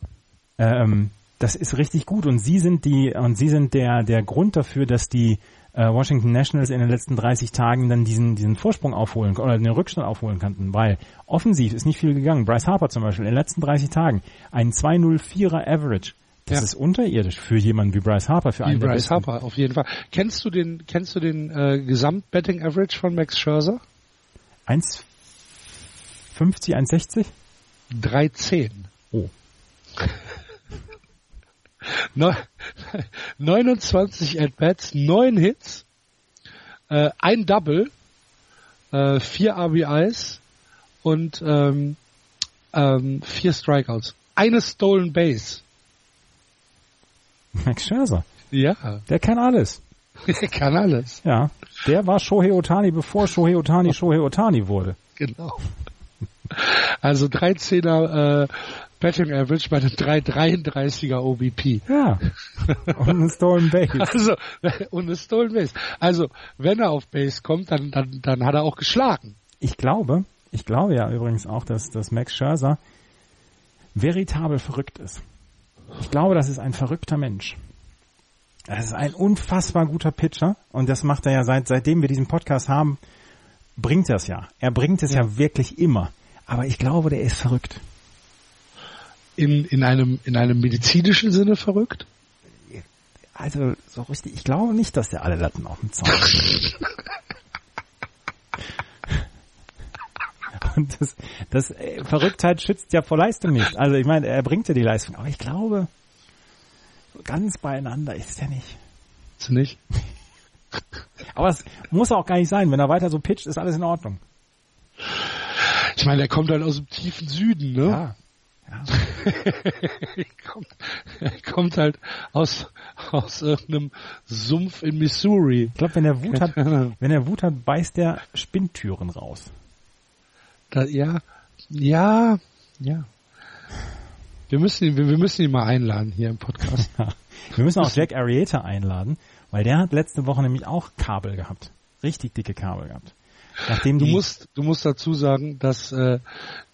ähm, das ist richtig gut und sie sind die und sie sind der der Grund dafür, dass die äh, Washington Nationals in den letzten 30 Tagen dann diesen diesen Vorsprung aufholen oder den Rückstand aufholen konnten, weil offensiv ist nicht viel gegangen. Bryce Harper zum Beispiel in den letzten 30 Tagen ein 204er Average. Das ja. ist unterirdisch für jemanden wie Bryce Harper, für einen wie Bryce Harper, auf jeden Fall. Kennst du den, kennst du den äh, Gesamtbetting Average von Max Scherzer? 1,50, 1,60? 3,10. Oh. 29 At-Bats, 9 Hits, äh, ein Double, äh, 4 RBIs und ähm, ähm, 4 Strikeouts. Eine Stolen Base. Max Scherzer. Ja. Der kann alles. Der kann alles. Ja. Der war Shohei Otani, bevor Shohei Otani Shohei Otani wurde. Genau. Also 13er Betting Average bei einem 333er OBP. Ja. Und eine Stolen Base. Also, und eine Stolen Base. Also, wenn er auf Base kommt, dann, dann, dann hat er auch geschlagen. Ich glaube, ich glaube ja übrigens auch, dass, dass Max Scherzer veritabel verrückt ist. Ich glaube, das ist ein verrückter Mensch. Das ist ein unfassbar guter Pitcher und das macht er ja seit, seitdem wir diesen Podcast haben, bringt er es ja. Er bringt es ja. ja wirklich immer. Aber ich glaube, der ist verrückt. In, in einem, in einem medizinischen Sinne verrückt? Also, so richtig, ich glaube nicht, dass der alle Latten auf dem Zaun hat. Und das, das äh, Verrücktheit schützt ja vor Leistung nicht. Also ich meine, er bringt ja die Leistung, aber ich glaube, ganz beieinander ist er nicht. Ist er nicht? aber es muss auch gar nicht sein. Wenn er weiter so pitcht, ist alles in Ordnung. Ich meine, er kommt halt aus dem tiefen Süden, ne? Ja. ja. Er, kommt, kommt halt aus, aus irgendeinem Sumpf in Missouri. Ich glaube, wenn er Wut hat, wenn er Wut hat, beißt er Spinntüren raus. Da, ja, ja, ja. Wir müssen ihn, wir, wir müssen ihn mal einladen hier im Podcast. Wir müssen auch Jack Arrieta einladen, weil der hat letzte Woche nämlich auch Kabel gehabt. Richtig dicke Kabel gehabt. Nachdem du musst, du musst dazu sagen, dass äh,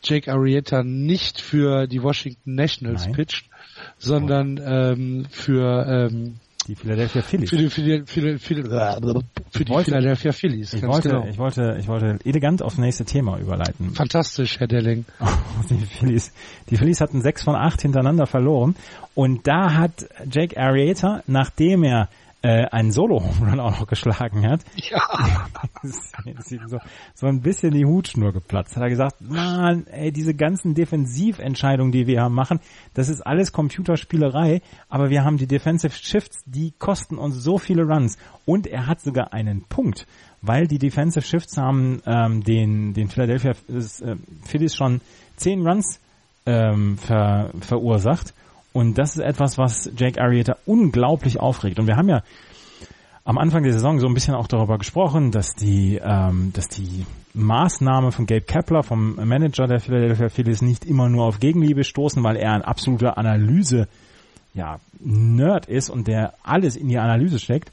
Jake Arrieta nicht für die Washington Nationals Nein. pitcht, sondern ähm, für ähm, die Philadelphia Phillies. Für die, für die, für die, für die, für die wollte, Philadelphia Phillies. Ich wollte, genau. ich wollte, ich wollte elegant aufs nächste Thema überleiten. Fantastisch, Herr Delling. die Phillies, die Phillies hatten sechs von acht hintereinander verloren und da hat Jake Arrieta, nachdem er äh, einen Solo-Home auch noch geschlagen hat. Ja. so, so ein bisschen die Hutschnur geplatzt. Hat er gesagt, man, ey, diese ganzen Defensiventscheidungen, die wir haben machen, das ist alles Computerspielerei, aber wir haben die Defensive Shifts, die kosten uns so viele Runs. Und er hat sogar einen Punkt, weil die Defensive Shifts haben ähm, den, den Philadelphia äh, Phillies schon zehn Runs ähm, ver, verursacht und das ist etwas, was Jake Arrieta unglaublich aufregt. Und wir haben ja am Anfang der Saison so ein bisschen auch darüber gesprochen, dass die, ähm, dass die Maßnahme von Gabe Kepler, vom Manager der Philadelphia Phillies, nicht immer nur auf Gegenliebe stoßen, weil er ein absoluter Analyse, ja, Nerd ist und der alles in die Analyse steckt.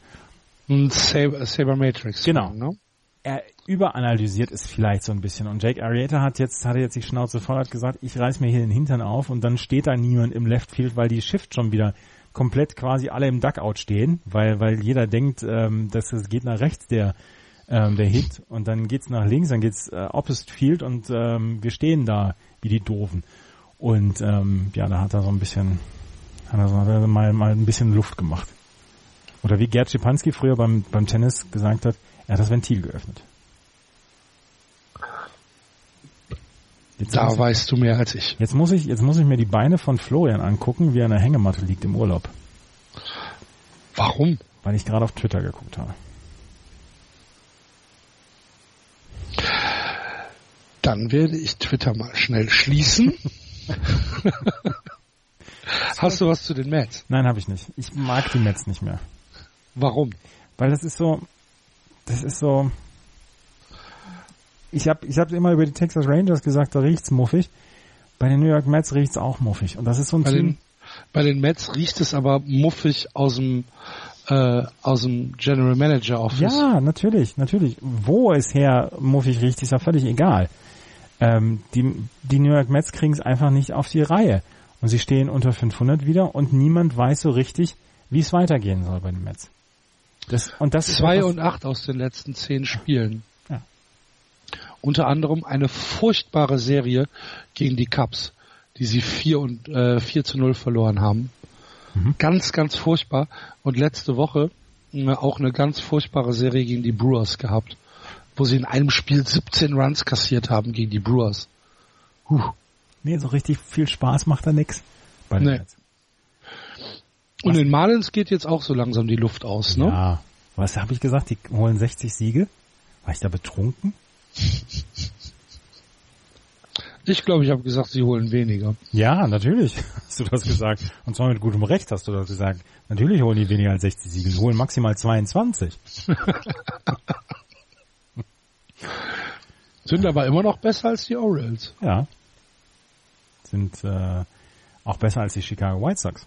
Ein Saber, Saber Matrix. Genau. Ne? Er überanalysiert es vielleicht so ein bisschen. Und Jake Arrieta hat jetzt, hatte jetzt die Schnauze voll, hat gesagt, ich reiß mir hier den Hintern auf und dann steht da niemand im Left Field, weil die Shift schon wieder komplett quasi alle im Duckout stehen, weil, weil jeder denkt, ähm, dass es geht nach rechts der, ähm, der Hit und dann geht's nach links, dann geht's äh, Opposite Field und ähm, wir stehen da wie die Doofen. Und ähm, ja, da hat er so ein bisschen, hat er, so, mal, mal ein bisschen Luft gemacht. Oder wie Gerd Schipanski früher beim, beim Tennis gesagt hat, er hat das Ventil geöffnet. Jetzt da weißt du mehr als ich. Jetzt muss ich, jetzt muss ich mir die Beine von Florian angucken, wie er in der Hängematte liegt im Urlaub. Warum? Weil ich gerade auf Twitter geguckt habe. Dann werde ich Twitter mal schnell schließen. Hast du was zu den Mets? Nein, habe ich nicht. Ich mag die Mets nicht mehr. Warum? Weil das ist so, das ist so, ich habe ich hab immer über die Texas Rangers gesagt, da riecht's muffig. Bei den New York Mets riecht's auch muffig. Und das ist so ein Bei Team. den, bei den Mets riecht es aber muffig aus dem, äh, aus dem General Manager Office. Ja, natürlich, natürlich. Wo es her muffig riecht, ist ja völlig egal. Ähm, die, die New York Mets kriegen es einfach nicht auf die Reihe. Und sie stehen unter 500 wieder und niemand weiß so richtig, wie es weitergehen soll bei den Mets. Das, und das ist Zwei und acht aus den letzten zehn Spielen. Unter anderem eine furchtbare Serie gegen die Cubs, die sie 4 und äh, 4 zu 0 verloren haben. Mhm. Ganz, ganz furchtbar. Und letzte Woche äh, auch eine ganz furchtbare Serie gegen die Brewers gehabt, wo sie in einem Spiel 17 Runs kassiert haben gegen die Brewers. Huh. Nee, so richtig viel Spaß macht da nix. Bei den Nee. Und den Marlins geht jetzt auch so langsam die Luft aus, ne? Ja. Was habe ich gesagt? Die holen 60 Siege? War ich da betrunken? Ich glaube, ich habe gesagt, sie holen weniger. Ja, natürlich hast du das gesagt. Und zwar mit gutem Recht hast du das gesagt. Natürlich holen die weniger als 60 Siege. Die holen maximal 22. Sind aber immer noch besser als die Orioles. Ja. Sind äh, auch besser als die Chicago White Sox.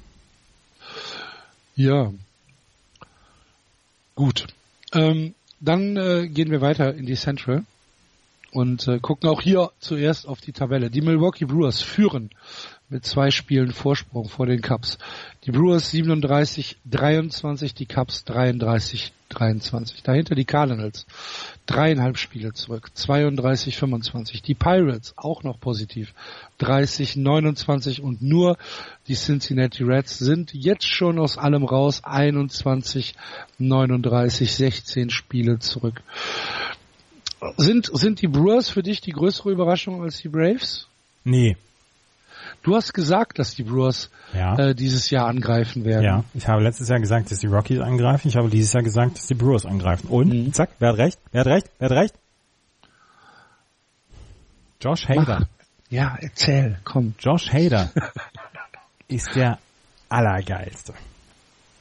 Ja. Gut. Ähm, dann äh, gehen wir weiter in die Central und äh, gucken auch hier zuerst auf die Tabelle. Die Milwaukee Brewers führen mit zwei Spielen Vorsprung vor den Cubs. Die Brewers 37, 23, die Cubs 33, 23. Dahinter die Cardinals. Dreieinhalb Spiele zurück. 32, 25. Die Pirates auch noch positiv. 30, 29 und nur die Cincinnati Reds sind jetzt schon aus allem raus. 21, 39, 16 Spiele zurück. Sind, sind die Brewers für dich die größere Überraschung als die Braves? Nee. Du hast gesagt, dass die Brewers Ja. äh, dieses Jahr angreifen werden. ja. Ich habe letztes Jahr gesagt, dass die Rockies angreifen. Ich habe dieses Jahr gesagt, dass die Brewers angreifen. Und, Mhm. zack, wer hat recht? Wer hat recht? Wer hat recht? Josh Hader. Mach. Ja, erzähl, komm. Josh Hader ist der allergeilste.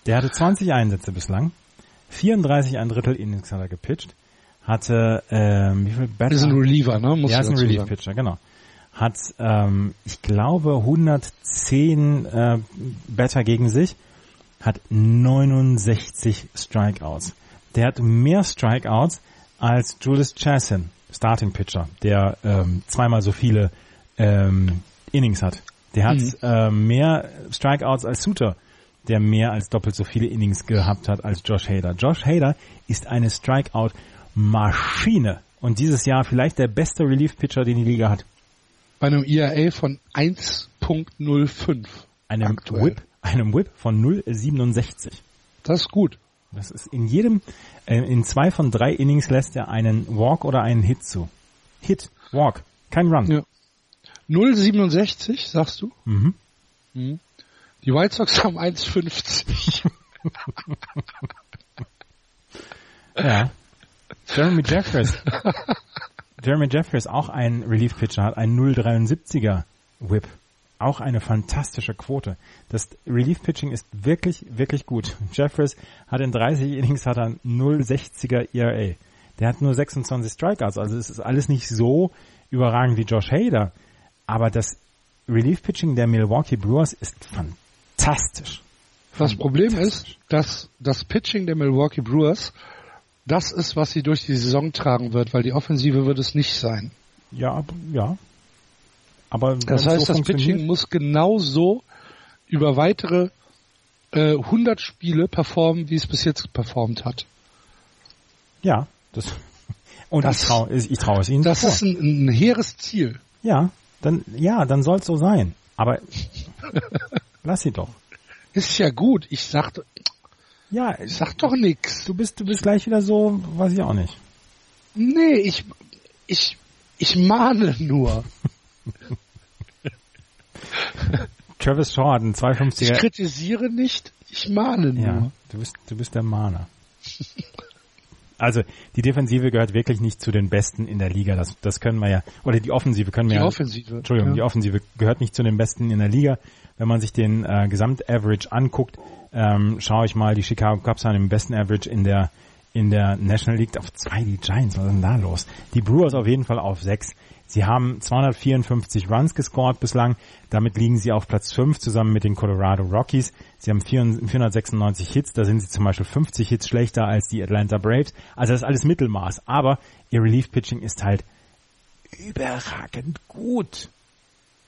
Der hatte 20 Einsätze bislang. 34 ein Drittel Innings hat er gepitcht. Hatte, ähm, wie viel Batter? Das ist ein Reliever, ne? Muss ja, ist ein Relief. Pitcher, genau. Hat, ähm, ich glaube, 110 äh, Batter gegen sich, hat 69 Strikeouts. Der hat mehr Strikeouts als Julius Chassin, Starting Pitcher, der ähm, zweimal so viele ähm, Innings hat. Der hat Mhm. ähm, mehr Strikeouts als Suter, der mehr als doppelt so viele Innings gehabt hat als Josh Hader. Josh Hader ist eine Strikeout-Maschine und dieses Jahr vielleicht der beste Relief-Pitcher, den die Liga hat. Bei einem ERA von 1.05. Einem Aktuell. Whip, einem Whip von 0,67. Das ist gut. Das ist in jedem, äh, in zwei von drei Innings lässt er einen Walk oder einen Hit zu. Hit, Walk, kein Run. Ja. 0,67, sagst du? Mhm. Mhm. Die White Sox haben 1,50. Ja. Jeremy Jeffers. Jeremy Jeffers, auch ein Relief-Pitcher, hat einen 0,73er Whip. Auch eine fantastische Quote. Das Relief-Pitching ist wirklich, wirklich gut. Jeffers hat in 30 Innings hat er einen 0,60er ERA. Der hat nur 26 Strikeouts, also es ist alles nicht so überragend wie Josh Hader. Aber das Relief-Pitching der Milwaukee Brewers ist fantastisch. Das Problem ist, dass das Pitching der Milwaukee Brewers das ist, was sie durch die Saison tragen wird, weil die Offensive wird es nicht sein. Ja, ja. Aber wenn Das heißt, so das Pitching muss genauso über weitere äh, 100 Spiele performen, wie es bis jetzt performt hat. Ja, das und Das- ich traue ich trau es ihnen Das vor. ist ein, ein hehres Ziel. ja, dann ja, dann soll es so sein. Aber lass sie doch. Ist ja gut. Ich sag, Ja, ich sag doch nix. du bist du bist gleich wieder so, weiß ich auch nicht. Nee, ich, ich, ich mahne nur. Travis hat einen Ich 250er. kritisiere nicht, ich mahne nur. Ja, du bist du bist der Mahner. Also die Defensive gehört wirklich nicht zu den Besten in der Liga. Das das können wir ja oder die Offensive können wir Die ja Offensive. Entschuldigung, ja. die Offensive gehört nicht zu den Besten in der Liga. Wenn man sich den äh, Gesamtaverage anguckt, ähm, schaue ich mal, die Chicago Cubs haben den besten Average in der in der National League auf zwei, die Giants, was ist denn da los? Die Brewers auf jeden Fall auf sechs. Sie haben 254 Runs gescored bislang. Damit liegen sie auf Platz 5 zusammen mit den Colorado Rockies. Sie haben 496 Hits. Da sind sie zum Beispiel 50 Hits schlechter als die Atlanta Braves. Also das ist alles Mittelmaß. Aber ihr Relief Pitching ist halt überragend gut.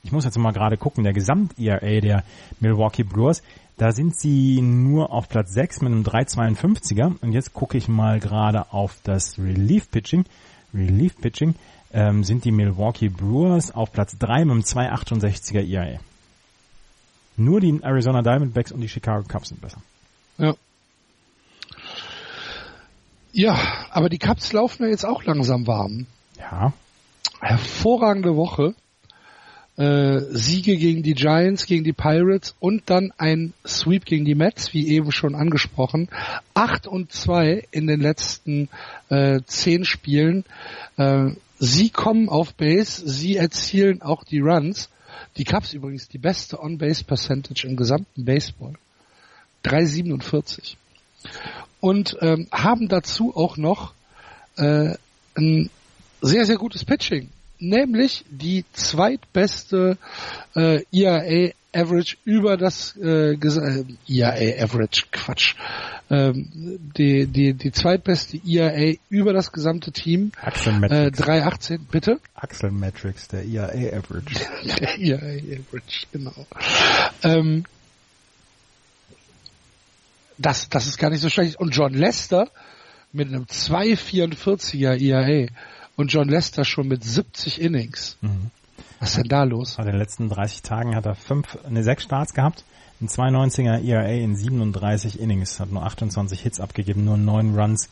Ich muss jetzt mal gerade gucken. Der Gesamt-ERA der Milwaukee Brewers, da sind sie nur auf Platz 6 mit einem 3,52er. Und jetzt gucke ich mal gerade auf das Relief Pitching. Relief Pitching ähm, sind die Milwaukee Brewers auf Platz 3 mit einem 2,68er ERA. Nur die Arizona Diamondbacks und die Chicago Cubs sind besser. Ja. Ja, aber die Cubs laufen ja jetzt auch langsam warm. Ja. Hervorragende Woche. Äh, Siege gegen die Giants, gegen die Pirates und dann ein Sweep gegen die Mets, wie eben schon angesprochen. Acht und zwei in den letzten äh, zehn Spielen. Äh, sie kommen auf Base, sie erzielen auch die Runs. Die Cubs übrigens die beste On-Base-Percentage im gesamten Baseball. 3,47. Und ähm, haben dazu auch noch äh, ein sehr, sehr gutes Pitching nämlich die zweitbeste äh, ERA Average über das äh, äh ERA Average Quatsch ähm, die die die zweitbeste ERA über das gesamte Team. Axel Metrics. äh, 318 bitte? Axel Metrics der ERA Average. Der ERA Average genau. Ähm, das das ist gar nicht so schlecht. Und John Lester mit einem 244er ERA und John Lester schon mit 70 Innings. Mhm. Was ist denn da los? In den letzten 30 Tagen hat er fünf, ne, sechs Starts gehabt, ein 92er ERA in 37 Innings, hat nur 28 Hits abgegeben, nur neun Runs,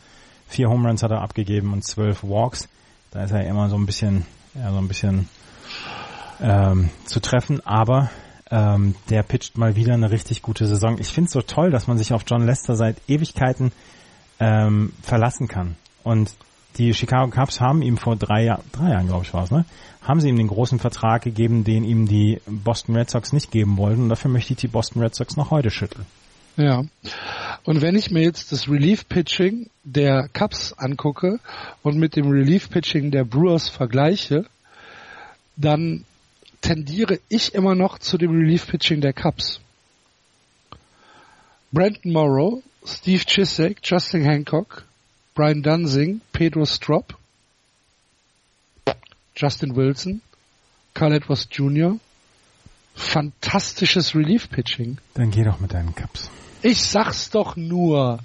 vier Home Runs hat er abgegeben und zwölf Walks. Da ist er immer so ein bisschen, ja, so ein bisschen ähm, zu treffen, aber ähm, der pitcht mal wieder eine richtig gute Saison. Ich finde es so toll, dass man sich auf John Lester seit Ewigkeiten ähm, verlassen kann. Und die Chicago Cubs haben ihm vor drei, Jahr, drei Jahren, glaube ich, war es, ne? Haben sie ihm den großen Vertrag gegeben, den ihm die Boston Red Sox nicht geben wollten. Und dafür möchte ich die Boston Red Sox noch heute schütteln. Ja. Und wenn ich mir jetzt das Relief Pitching der Cubs angucke und mit dem Relief Pitching der Brewers vergleiche, dann tendiere ich immer noch zu dem Relief Pitching der Cubs. Brandon Morrow, Steve Chisek, Justin Hancock, Brian Dunsing, Pedro Strop, Justin Wilson, Carl Edwards Jr. Fantastisches Relief-Pitching. Dann geh doch mit deinen Cups. Ich sag's doch nur.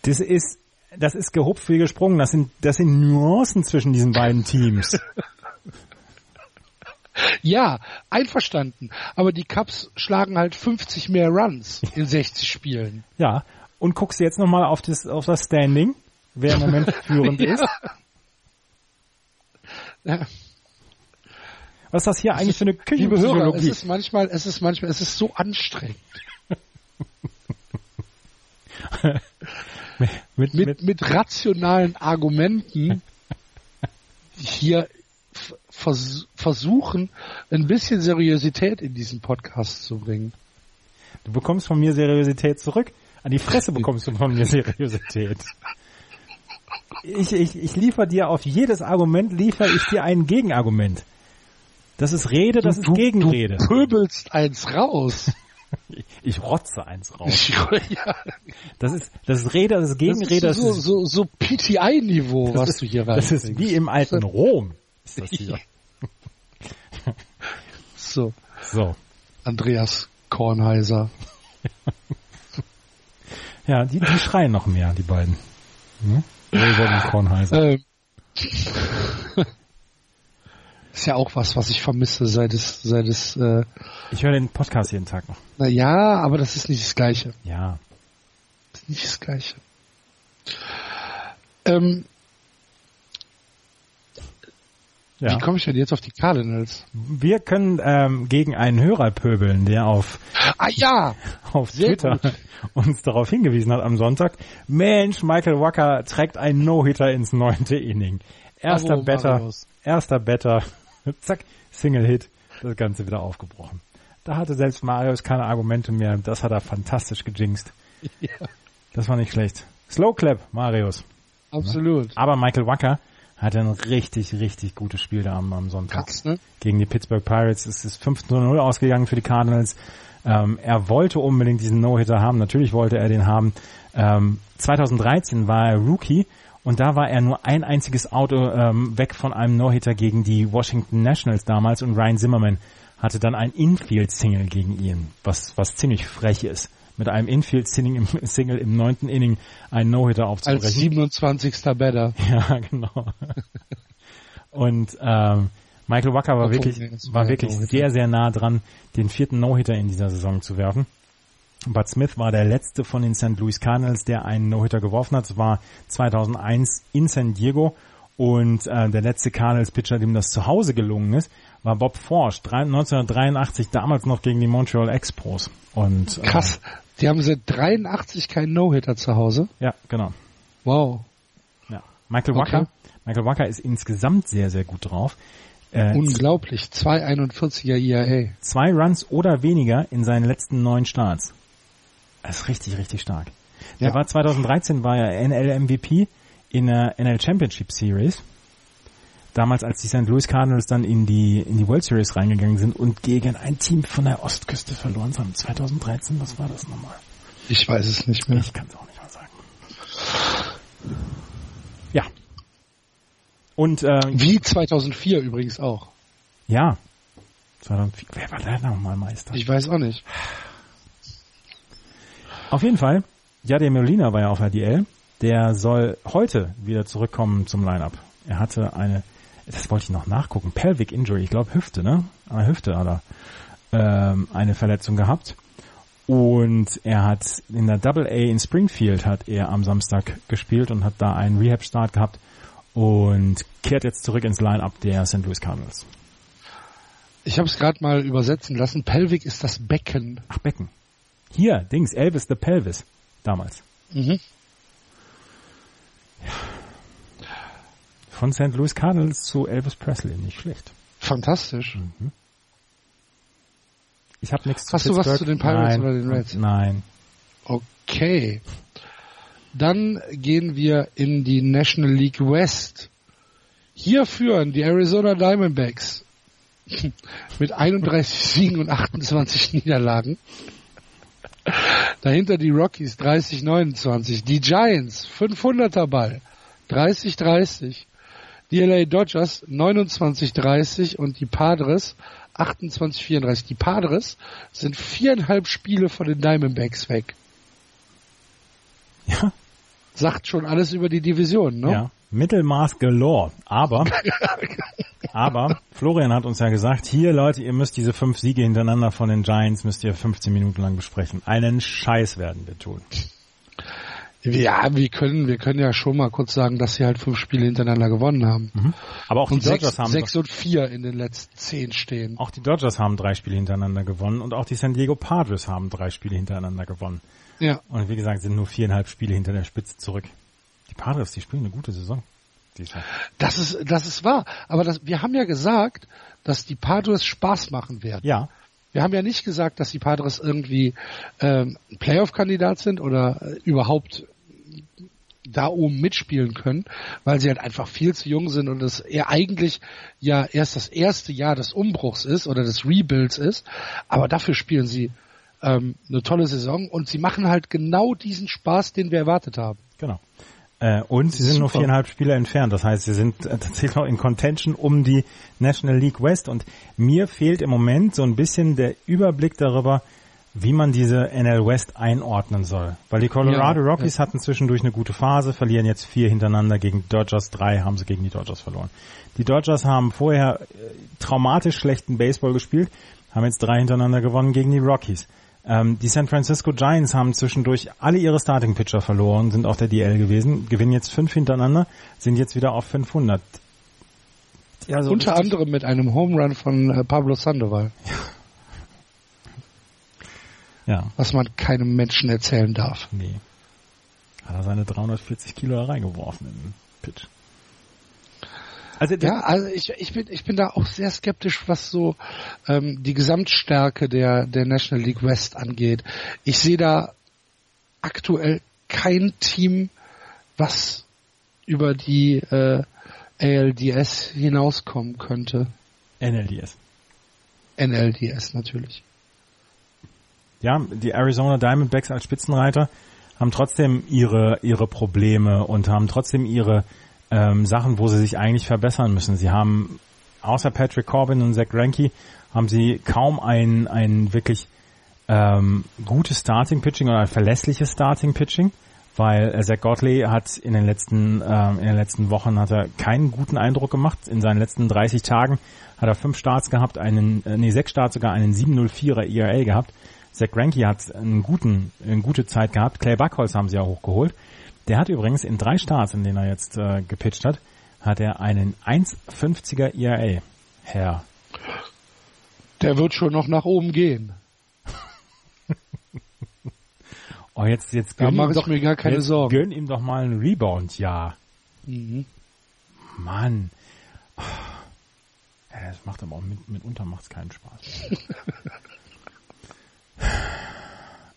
Das ist, das ist gehupft wie gesprungen. Das sind, das sind Nuancen zwischen diesen beiden Teams. ja, einverstanden. Aber die Cups schlagen halt 50 mehr Runs in 60 Spielen. Ja. Und guckst du jetzt nochmal auf das, auf das Standing wer im Moment führend ja. ist. Ja. Was ist das hier eigentlich für eine Küchenpsychologie? es ist manchmal, es ist manchmal, es ist so anstrengend. mit, mit, mit rationalen Argumenten hier vers versuchen, ein bisschen Seriosität in diesen Podcast zu bringen. Du bekommst von mir Seriosität zurück. An die Fresse bekommst du von mir Seriosität ich, ich, ich liefere dir auf jedes Argument, liefere ich dir ein Gegenargument. Das ist Rede, das du, ist Gegenrede. Du pöbelst eins raus. Ich rotze eins raus. ja. Das ist, das ist Rede, das ist Gegenrede. Das ist so, das ist, so, so PTI-Niveau, was ist, du hier Das ist wie im alten Rom. Ist das hier. so. So. Andreas Kornheiser. ja, die, die schreien noch mehr, die beiden. Hm? Wohlwollen Kornheiser. Ähm, ist ja auch was, was ich vermisse, seit es, seit es. Äh, ich höre den Podcast jeden Tag noch. Na ja, aber das ist nicht das Gleiche. Ja. Das ist nicht das Gleiche. Ähm, ja. Wie komme ich denn jetzt auf die Cardinals? Wir können ähm, gegen einen Hörer pöbeln, der auf, ah, ja. auf Twitter gut. uns darauf hingewiesen hat am Sonntag. Mensch, Michael Walker trägt einen No-Hitter ins neunte Inning. Erster Better, erster Better, zack, Single-Hit, das Ganze wieder aufgebrochen. Da hatte selbst Marius keine Argumente mehr. Das hat er fantastisch gejinxt. Ja. Das war nicht schlecht. Slow Clap, Marius. Absolut. Aber Michael Wacker hatte ein richtig, richtig gutes Spiel da am, am Sonntag. Ne? Gegen die Pittsburgh Pirates. Es ist 5 zu 0 ausgegangen für die Cardinals. Ähm, er wollte unbedingt diesen No-Hitter haben. Natürlich wollte er den haben. Ähm, 2013 war er Rookie und da war er nur ein einziges Auto ähm, weg von einem No-Hitter gegen die Washington Nationals damals und Ryan Zimmerman hatte dann ein Infield-Single gegen ihn, was, was ziemlich frech ist. Mit einem Infield-Single im, Single im neunten Inning einen No-Hitter aufzubrechen. Als 27. Better. Ja, genau. Und ähm, Michael Wacker war wirklich, war wirklich sehr, sehr nah dran, den vierten No-Hitter in dieser Saison zu werfen. Bud Smith war der letzte von den St. Louis Cardinals, der einen No-Hitter geworfen hat. Das war 2001 in San Diego. Und äh, der letzte Cardinals-Pitcher, dem das zu Hause gelungen ist, war Bob Forsch, drei- 1983, damals noch gegen die Montreal Expos. Und, äh, Krass. Die haben seit 83 keinen No-Hitter zu Hause. Ja, genau. Wow. Ja. Michael Okay. Wacker, Michael Wacker ist insgesamt sehr, sehr gut drauf. Äh, Unglaublich. 241er IAA. zwei Runs oder weniger in seinen letzten neun Starts. Das ist richtig, richtig stark. Ja. Er war 2013 war er NL MVP in der NL Championship Series. Damals, als die St. Louis Cardinals dann in die, in die World Series reingegangen sind und gegen ein Team von der Ostküste verloren haben. 2013, was war das nochmal? Ich weiß es nicht mehr. Ich kann es auch nicht mal sagen. Ja. Und äh, Wie 2004 übrigens auch. ja, 2004, wer war da nochmal Meister? Ich weiß auch nicht. Auf jeden Fall, Jade Molina war ja auf der DL. Der soll heute wieder zurückkommen zum Lineup. Er hatte eine, das wollte ich noch nachgucken, Pelvic Injury, ich glaube Hüfte, ne? Der Hüfte hat er ähm, eine Verletzung gehabt. Und er hat in der Double A in Springfield hat er am Samstag gespielt und hat da einen Rehab-Start gehabt und kehrt jetzt zurück ins Lineup der St. Louis Cardinals. Ich habe es gerade mal übersetzen lassen. Pelvic ist das Becken. Ach, Becken. Hier, Dings, Elvis the Pelvis. Damals. Mhm. Von St. Louis Cardinals zu Elvis Presley. Nicht schlecht. Fantastisch. Ich habe nichts zu Hast du was Pittsburgh. zu den Pirates Nein. oder den Reds? Nein. Okay. Dann gehen wir in die National League West. Hier führen die Arizona Diamondbacks mit 31 Siegen und 28 Niederlagen. Dahinter die Rockies 30-29. Die Giants 500er Ball 30-30. Die LA Dodgers 29-30 und die Padres 28-34. Die Padres sind viereinhalb Spiele von den Diamondbacks weg. Ja, Sagt schon alles über die Division, ne? ja. Mittelmaß galore. Aber, aber Florian hat uns ja gesagt, hier Leute, ihr müsst diese fünf Siege hintereinander von den Giants, müsst ihr 15 Minuten lang besprechen. Einen Scheiß werden wir tun. Ja, wir können, wir können ja schon mal kurz sagen, dass sie halt fünf Spiele hintereinander gewonnen haben. Aber auch Und die Dodgers sechs, haben sechs und vier in den letzten zehn stehen. auch die Dodgers haben drei Spiele hintereinander gewonnen und auch die San Diego Padres haben drei Spiele hintereinander gewonnen. Ja. Und wie gesagt, sind nur viereinhalb Spiele hinter der Spitze zurück. Die Padres, die spielen eine gute Saison. dieses Jahr. Das ist, das ist wahr. Aber das, wir haben ja gesagt, dass die Padres Spaß machen werden. Ja, Wir haben ja nicht gesagt, dass die Padres irgendwie ähm, Playoff-Kandidat sind oder äh, überhaupt da oben mitspielen können, weil sie halt einfach viel zu jung sind und es eher eigentlich ja erst das erste Jahr des Umbruchs ist oder des Rebuilds ist. Aber dafür spielen sie ähm, eine tolle Saison und sie machen halt genau diesen Spaß, den wir erwartet haben. genau. Äh, und sie sind nur Super. viereinhalb Spiele entfernt. Das heißt, sie sind äh, tatsächlich noch in Contention um die National League West. Und mir fehlt im Moment so ein bisschen der Überblick darüber, wie man diese NL West einordnen soll. Weil die Colorado Ja, Rockies hatten zwischendurch eine gute Phase, verlieren jetzt vier hintereinander gegen die Dodgers, drei haben sie gegen die Dodgers verloren. Die Dodgers haben vorher äh, traumatisch schlechten Baseball gespielt, haben jetzt drei hintereinander gewonnen gegen die Rockies. Ähm, die San Francisco Giants haben zwischendurch alle ihre Starting Pitcher verloren, sind auf der DL gewesen, gewinnen jetzt fünf hintereinander, sind jetzt wieder auf 500. Ja, so Unter anderem mit einem Home Run von äh, Pablo Sandoval, Ja, was man keinem Menschen erzählen darf. nee. Hat er seine 340 Kilo da reingeworfen in den Pitch. Also ja, also ich, ich bin ich bin da auch sehr skeptisch, was so ähm, die Gesamtstärke der der National League West angeht. Ich sehe da aktuell kein Team, was über die äh, ALDS hinauskommen könnte. NLDS. NLDS natürlich. Ja, die Arizona Diamondbacks als Spitzenreiter haben trotzdem ihre ihre Probleme und haben trotzdem ihre ähm, Sachen, wo sie sich eigentlich verbessern müssen. Sie haben außer Patrick Corbin und Zach Greinke haben sie kaum ein ein wirklich ähm, gutes Starting Pitching oder ein verlässliches Starting Pitching weil äh, Zach Godley hat in den letzten äh, in den letzten Wochen hat er keinen guten Eindruck gemacht. In seinen letzten 30 Tagen hat er fünf Starts gehabt, einen äh, nee sechs Starts sogar einen 704er ERA gehabt. Zach Greinke hat einen guten eine gute Zeit gehabt. Clay Buckholz haben sie ja hochgeholt. Der hat übrigens in drei Starts, in denen er jetzt äh, gepitcht hat, hat er einen 1,50er ERA. Herr. Der wird schon noch nach oben gehen. Oh, jetzt, jetzt gönn ihm doch, mir gar keine Sorgen. Gönn ihm doch mal einen Rebound, ja. Mhm. Mann. Ja, das macht aber auch mit, mitunter macht's keinen Spaß.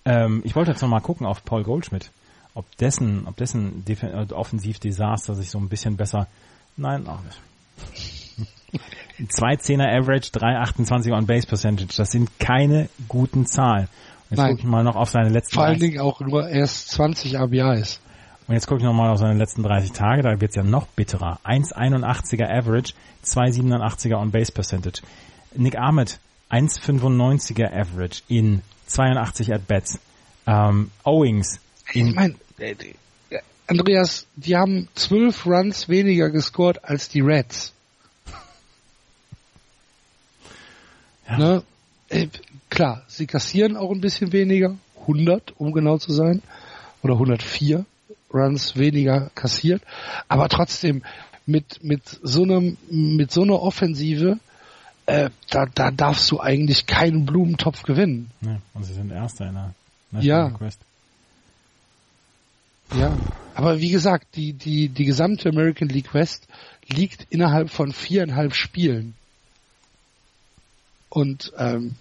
ähm, ich wollte jetzt noch mal gucken auf Paul Goldschmidt, ob dessen, ob dessen Def äh, Offensivdesaster sich so ein bisschen besser. Nein, auch nicht. 210er Average, 328 on Base Percentage. Das sind keine guten Zahlen. Jetzt gucke ich mal noch auf seine letzten Vor allen Dingen auch nur erst 20 RBIs. Und jetzt gucke ich noch mal auf seine letzten 30 Tage, da wird's ja noch bitterer. 1,81er Average, 2,87er on Base Percentage. Nick Ahmed, 1,95er Average in 82 At-Bats. Ähm, Owings. In ich meine, Andreas, die haben 12 Runs weniger gescored als die Reds. Ja. Ne? Äh, klar, sie kassieren auch ein bisschen weniger, 100, um genau zu sein, oder 104 Runs weniger kassiert, aber trotzdem mit mit so einem mit so einer Offensive äh, da, da darfst du eigentlich keinen Blumentopf gewinnen. Ja, und sie sind Erster in der National ja. Quest. Ja, aber wie gesagt, die, die, die gesamte American League West liegt innerhalb von viereinhalb Spielen. Und ähm,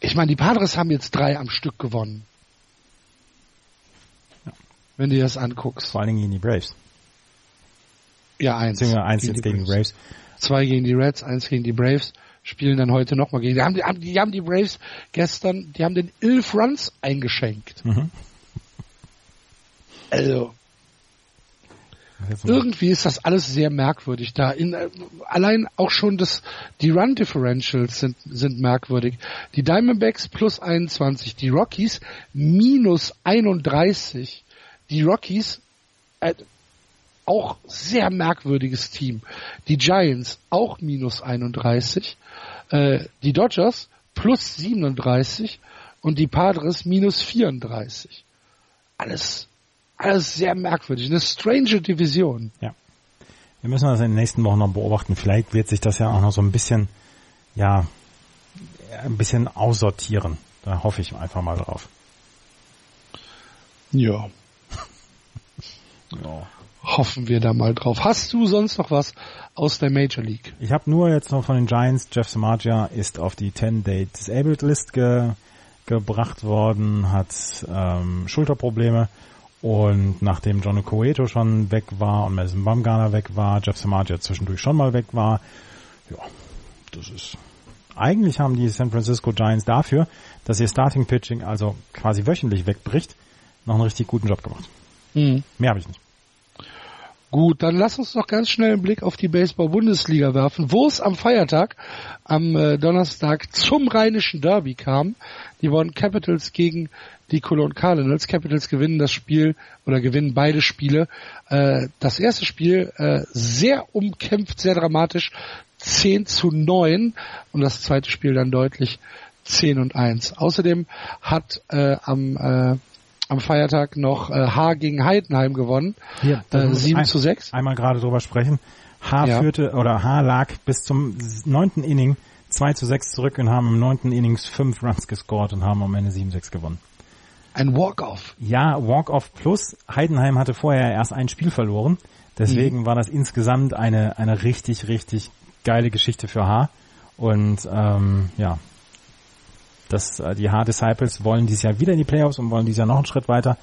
ich meine, die Padres haben jetzt drei am Stück gewonnen. Ja. Wenn du dir das anguckst. Vor allen Dingen gegen die Braves. Ja, eins. Beziehungsweise eins gegen jetzt gegen die Braves. Zwei gegen die Reds, eins gegen die Braves. Spielen dann heute nochmal gegen. Die haben, die, haben, die haben die Braves gestern, die haben den elf Runs eingeschenkt. Mhm. Also, irgendwie ist das alles sehr merkwürdig da. In, äh, allein auch schon das, die Run Differentials sind, sind merkwürdig. Die Diamondbacks plus 21, die Rockies minus 31. Die Rockies, äh, auch sehr merkwürdiges Team. Die Giants auch minus 31. Äh, die Dodgers plus 37 und die Padres minus 34. Alles alles sehr merkwürdig. Eine strange Division. Ja. Wir müssen das in den nächsten Wochen noch beobachten. Vielleicht wird sich das ja auch noch so ein bisschen, ja, ein bisschen aussortieren. Da hoffe ich einfach mal drauf. Ja. ja. Hoffen wir da mal drauf. Hast du sonst noch was aus der Major League? Ich habe nur jetzt noch von den Giants, Jeff Samagia ist auf die 10-Day Disabled List ge gebracht worden, hat ähm, Schulterprobleme und nachdem John Coeto schon weg war und Madison Bumgarner weg war, Jeff Samagia zwischendurch schon mal weg war, ja, das ist eigentlich haben die San Francisco Giants dafür, dass ihr Starting Pitching also quasi wöchentlich wegbricht, noch einen richtig guten Job gemacht. Mhm. Mehr habe ich nicht. Gut, dann lass uns noch ganz schnell einen Blick auf die Baseball-Bundesliga werfen, wo es am Feiertag, am äh, Donnerstag zum rheinischen Derby kam. Die wurden Capitals gegen die Cologne Cardinals. Capitals gewinnen das Spiel oder gewinnen beide Spiele. Äh, das erste Spiel äh, sehr umkämpft, sehr dramatisch, 10 zu 9 und das zweite Spiel dann deutlich 10 und 1. Außerdem hat äh, am äh, am Feiertag noch äh, H gegen Heidenheim gewonnen. Hier, äh, 7 ein, zu 6. Einmal gerade drüber sprechen. H ja. führte oder H lag bis zum neunten Inning 2 zu 6 zurück und haben im neunten Innings fünf Runs gescored und haben am Ende 7-6 gewonnen. Ein Walk-Off. Ja, Walk-Off plus. Heidenheim hatte vorher erst ein Spiel verloren. Deswegen mhm. war das insgesamt eine, eine richtig, richtig geile Geschichte für H. Und ähm, ja, das, äh, die H-Disciples wollen dieses Jahr wieder in die Playoffs und wollen dieses Jahr noch einen Schritt weiter.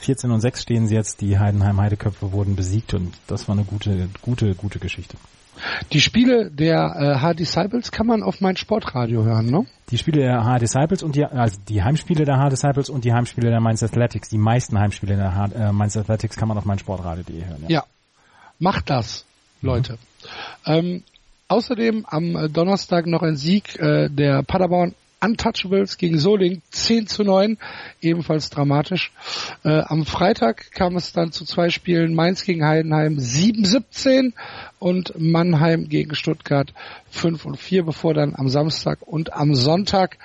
14 und 6 stehen sie jetzt, die Heidenheim Heideköpfe wurden besiegt und das war eine gute, gute, gute Geschichte. Die Spiele der äh, H-Disciples kann man auf mein Sportradio hören, ne? Die Spiele der H-Disciples und die, also die Heimspiele der H-Disciples und die Heimspiele der Mainz Athletics, die meisten Heimspiele der H äh, Mainz Athletics kann man auf mein Sportradio.de hören. Ja. ja, macht das, Leute. Mhm. Ähm, außerdem am Donnerstag noch ein Sieg äh, der Paderborn Untouchables gegen Soling 10 zu 9, ebenfalls dramatisch. Äh, am Freitag kam es dann zu zwei Spielen, Mainz gegen Heidenheim 7-17 und Mannheim gegen Stuttgart 5 und 4, bevor dann am Samstag und am Sonntag,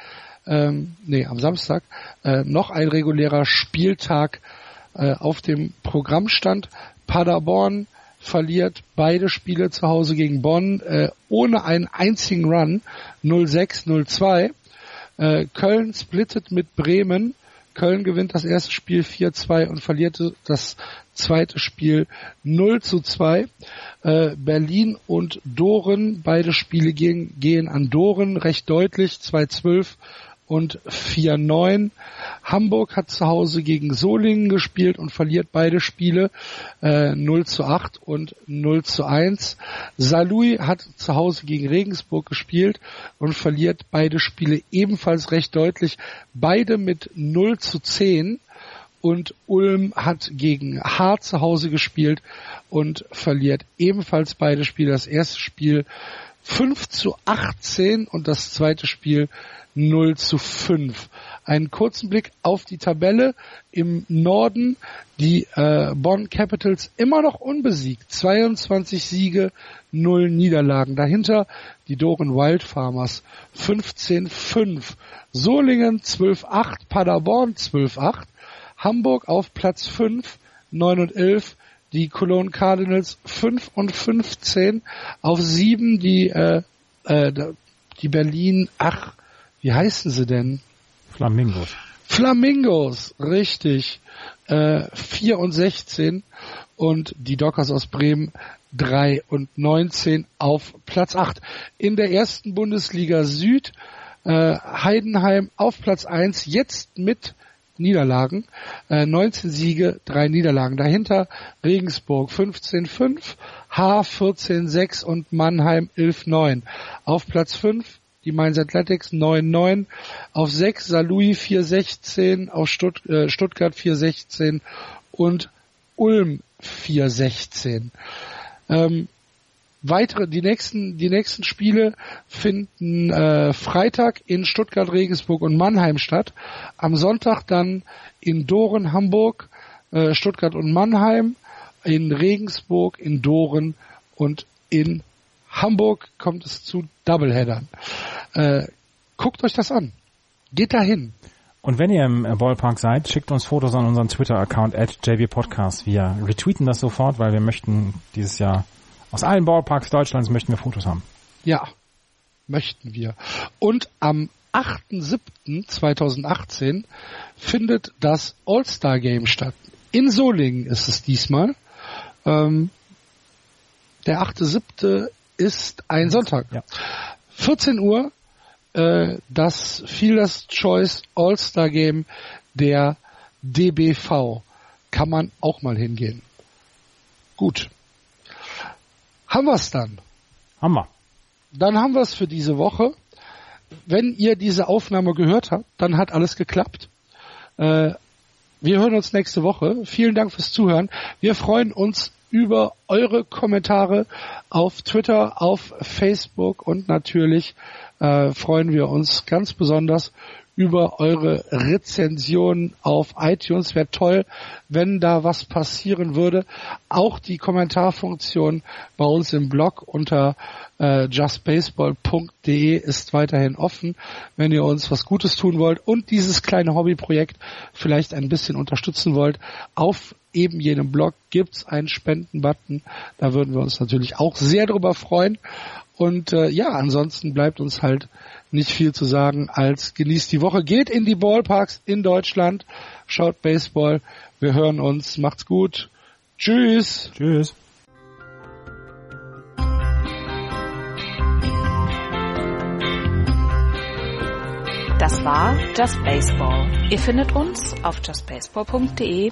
ähm, nee, am Samstag, äh, noch ein regulärer Spieltag äh, auf dem Programm stand. Paderborn verliert beide Spiele zu Hause gegen Bonn äh, ohne einen einzigen Run 0-6, 0-2. Äh, Köln splittet mit Bremen. Köln gewinnt das erste Spiel 4-2 und verliert das zweite Spiel 0 zu 2. Äh, Berlin und Doren, beide Spiele gehen, gehen an Doren recht deutlich, 2-12 und 4-9. Hamburg hat zu Hause gegen Solingen gespielt und verliert beide Spiele äh, 0 zu 8 und 0 zu 1. Salui hat zu Hause gegen Regensburg gespielt und verliert beide Spiele ebenfalls recht deutlich, beide mit 0 zu 10 und Ulm hat gegen Haar zu Hause gespielt und verliert ebenfalls beide Spiele. Das erste Spiel 5 zu 18 und das zweite Spiel 0 zu 5. Einen kurzen Blick auf die Tabelle. Im Norden die äh, Bonn Capitals immer noch unbesiegt. 22 Siege, 0 Niederlagen. Dahinter die Doren Wild Farmers 15-5. Solingen 12-8. Paderborn 12-8. Hamburg auf Platz 5, 9 und 11 die Cologne Cardinals 5 und 15 auf 7 die äh, äh, die Berlin ach wie heißen sie denn? Flamingos. Flamingos, richtig. Äh, 4 und 16 und die Dockers aus Bremen 3 und 19 auf Platz 8. In der ersten Bundesliga Süd äh, Heidenheim auf Platz 1, jetzt mit Niederlagen, äh, 19 Siege, 3 Niederlagen. Dahinter Regensburg 15-5, H 14-6 und Mannheim 11-9. Auf Platz 5 die Mainz Athletics 9-9, auf 6 Salui 4-16, auf Stutt äh, Stuttgart 4-16 und Ulm 4-16. Ähm, weitere, die nächsten, die nächsten Spiele finden äh, Freitag in Stuttgart, Regensburg und Mannheim statt. Am Sonntag dann in Doren, Hamburg, äh, Stuttgart und Mannheim, in Regensburg, in Doren und in Hamburg kommt es zu Doubleheadern. Äh, guckt euch das an. Geht dahin. Und wenn ihr im Ballpark seid, schickt uns Fotos an unseren Twitter-Account at jbpodcast. Wir retweeten das sofort, weil wir möchten dieses Jahr aus allen Ballparks Deutschlands möchten wir Fotos haben. Ja, möchten wir. Und am 8.7.2018 findet das All-Star Game statt. In Solingen ist es diesmal. Ähm, der 8.7 ist ein Sonntag. Ja. 14 Uhr äh, das Fielders Choice All-Star Game der DBV. Kann man auch mal hingehen. Gut. Haben wir es dann? Haben wir. Dann haben wir es für diese Woche. Wenn ihr diese Aufnahme gehört habt, dann hat alles geklappt. Äh, wir hören uns nächste Woche. Vielen Dank fürs Zuhören. Wir freuen uns über eure Kommentare auf Twitter, auf Facebook und natürlich äh, freuen wir uns ganz besonders über eure Rezension auf iTunes. Wäre toll, wenn da was passieren würde. Auch die Kommentarfunktion bei uns im Blog unter äh, justbaseball.de ist weiterhin offen, wenn ihr uns was Gutes tun wollt und dieses kleine Hobbyprojekt vielleicht ein bisschen unterstützen wollt. Auf eben jenem Blog gibt es einen Spenden-Button. Da würden wir uns natürlich auch sehr drüber freuen. Und äh, ja, ansonsten bleibt uns halt nicht viel zu sagen als genießt die Woche. Geht in die Ballparks in Deutschland, schaut Baseball. Wir hören uns. Macht's gut. Tschüss. Tschüss. Das war Just Baseball. Ihr findet uns auf justbaseball.de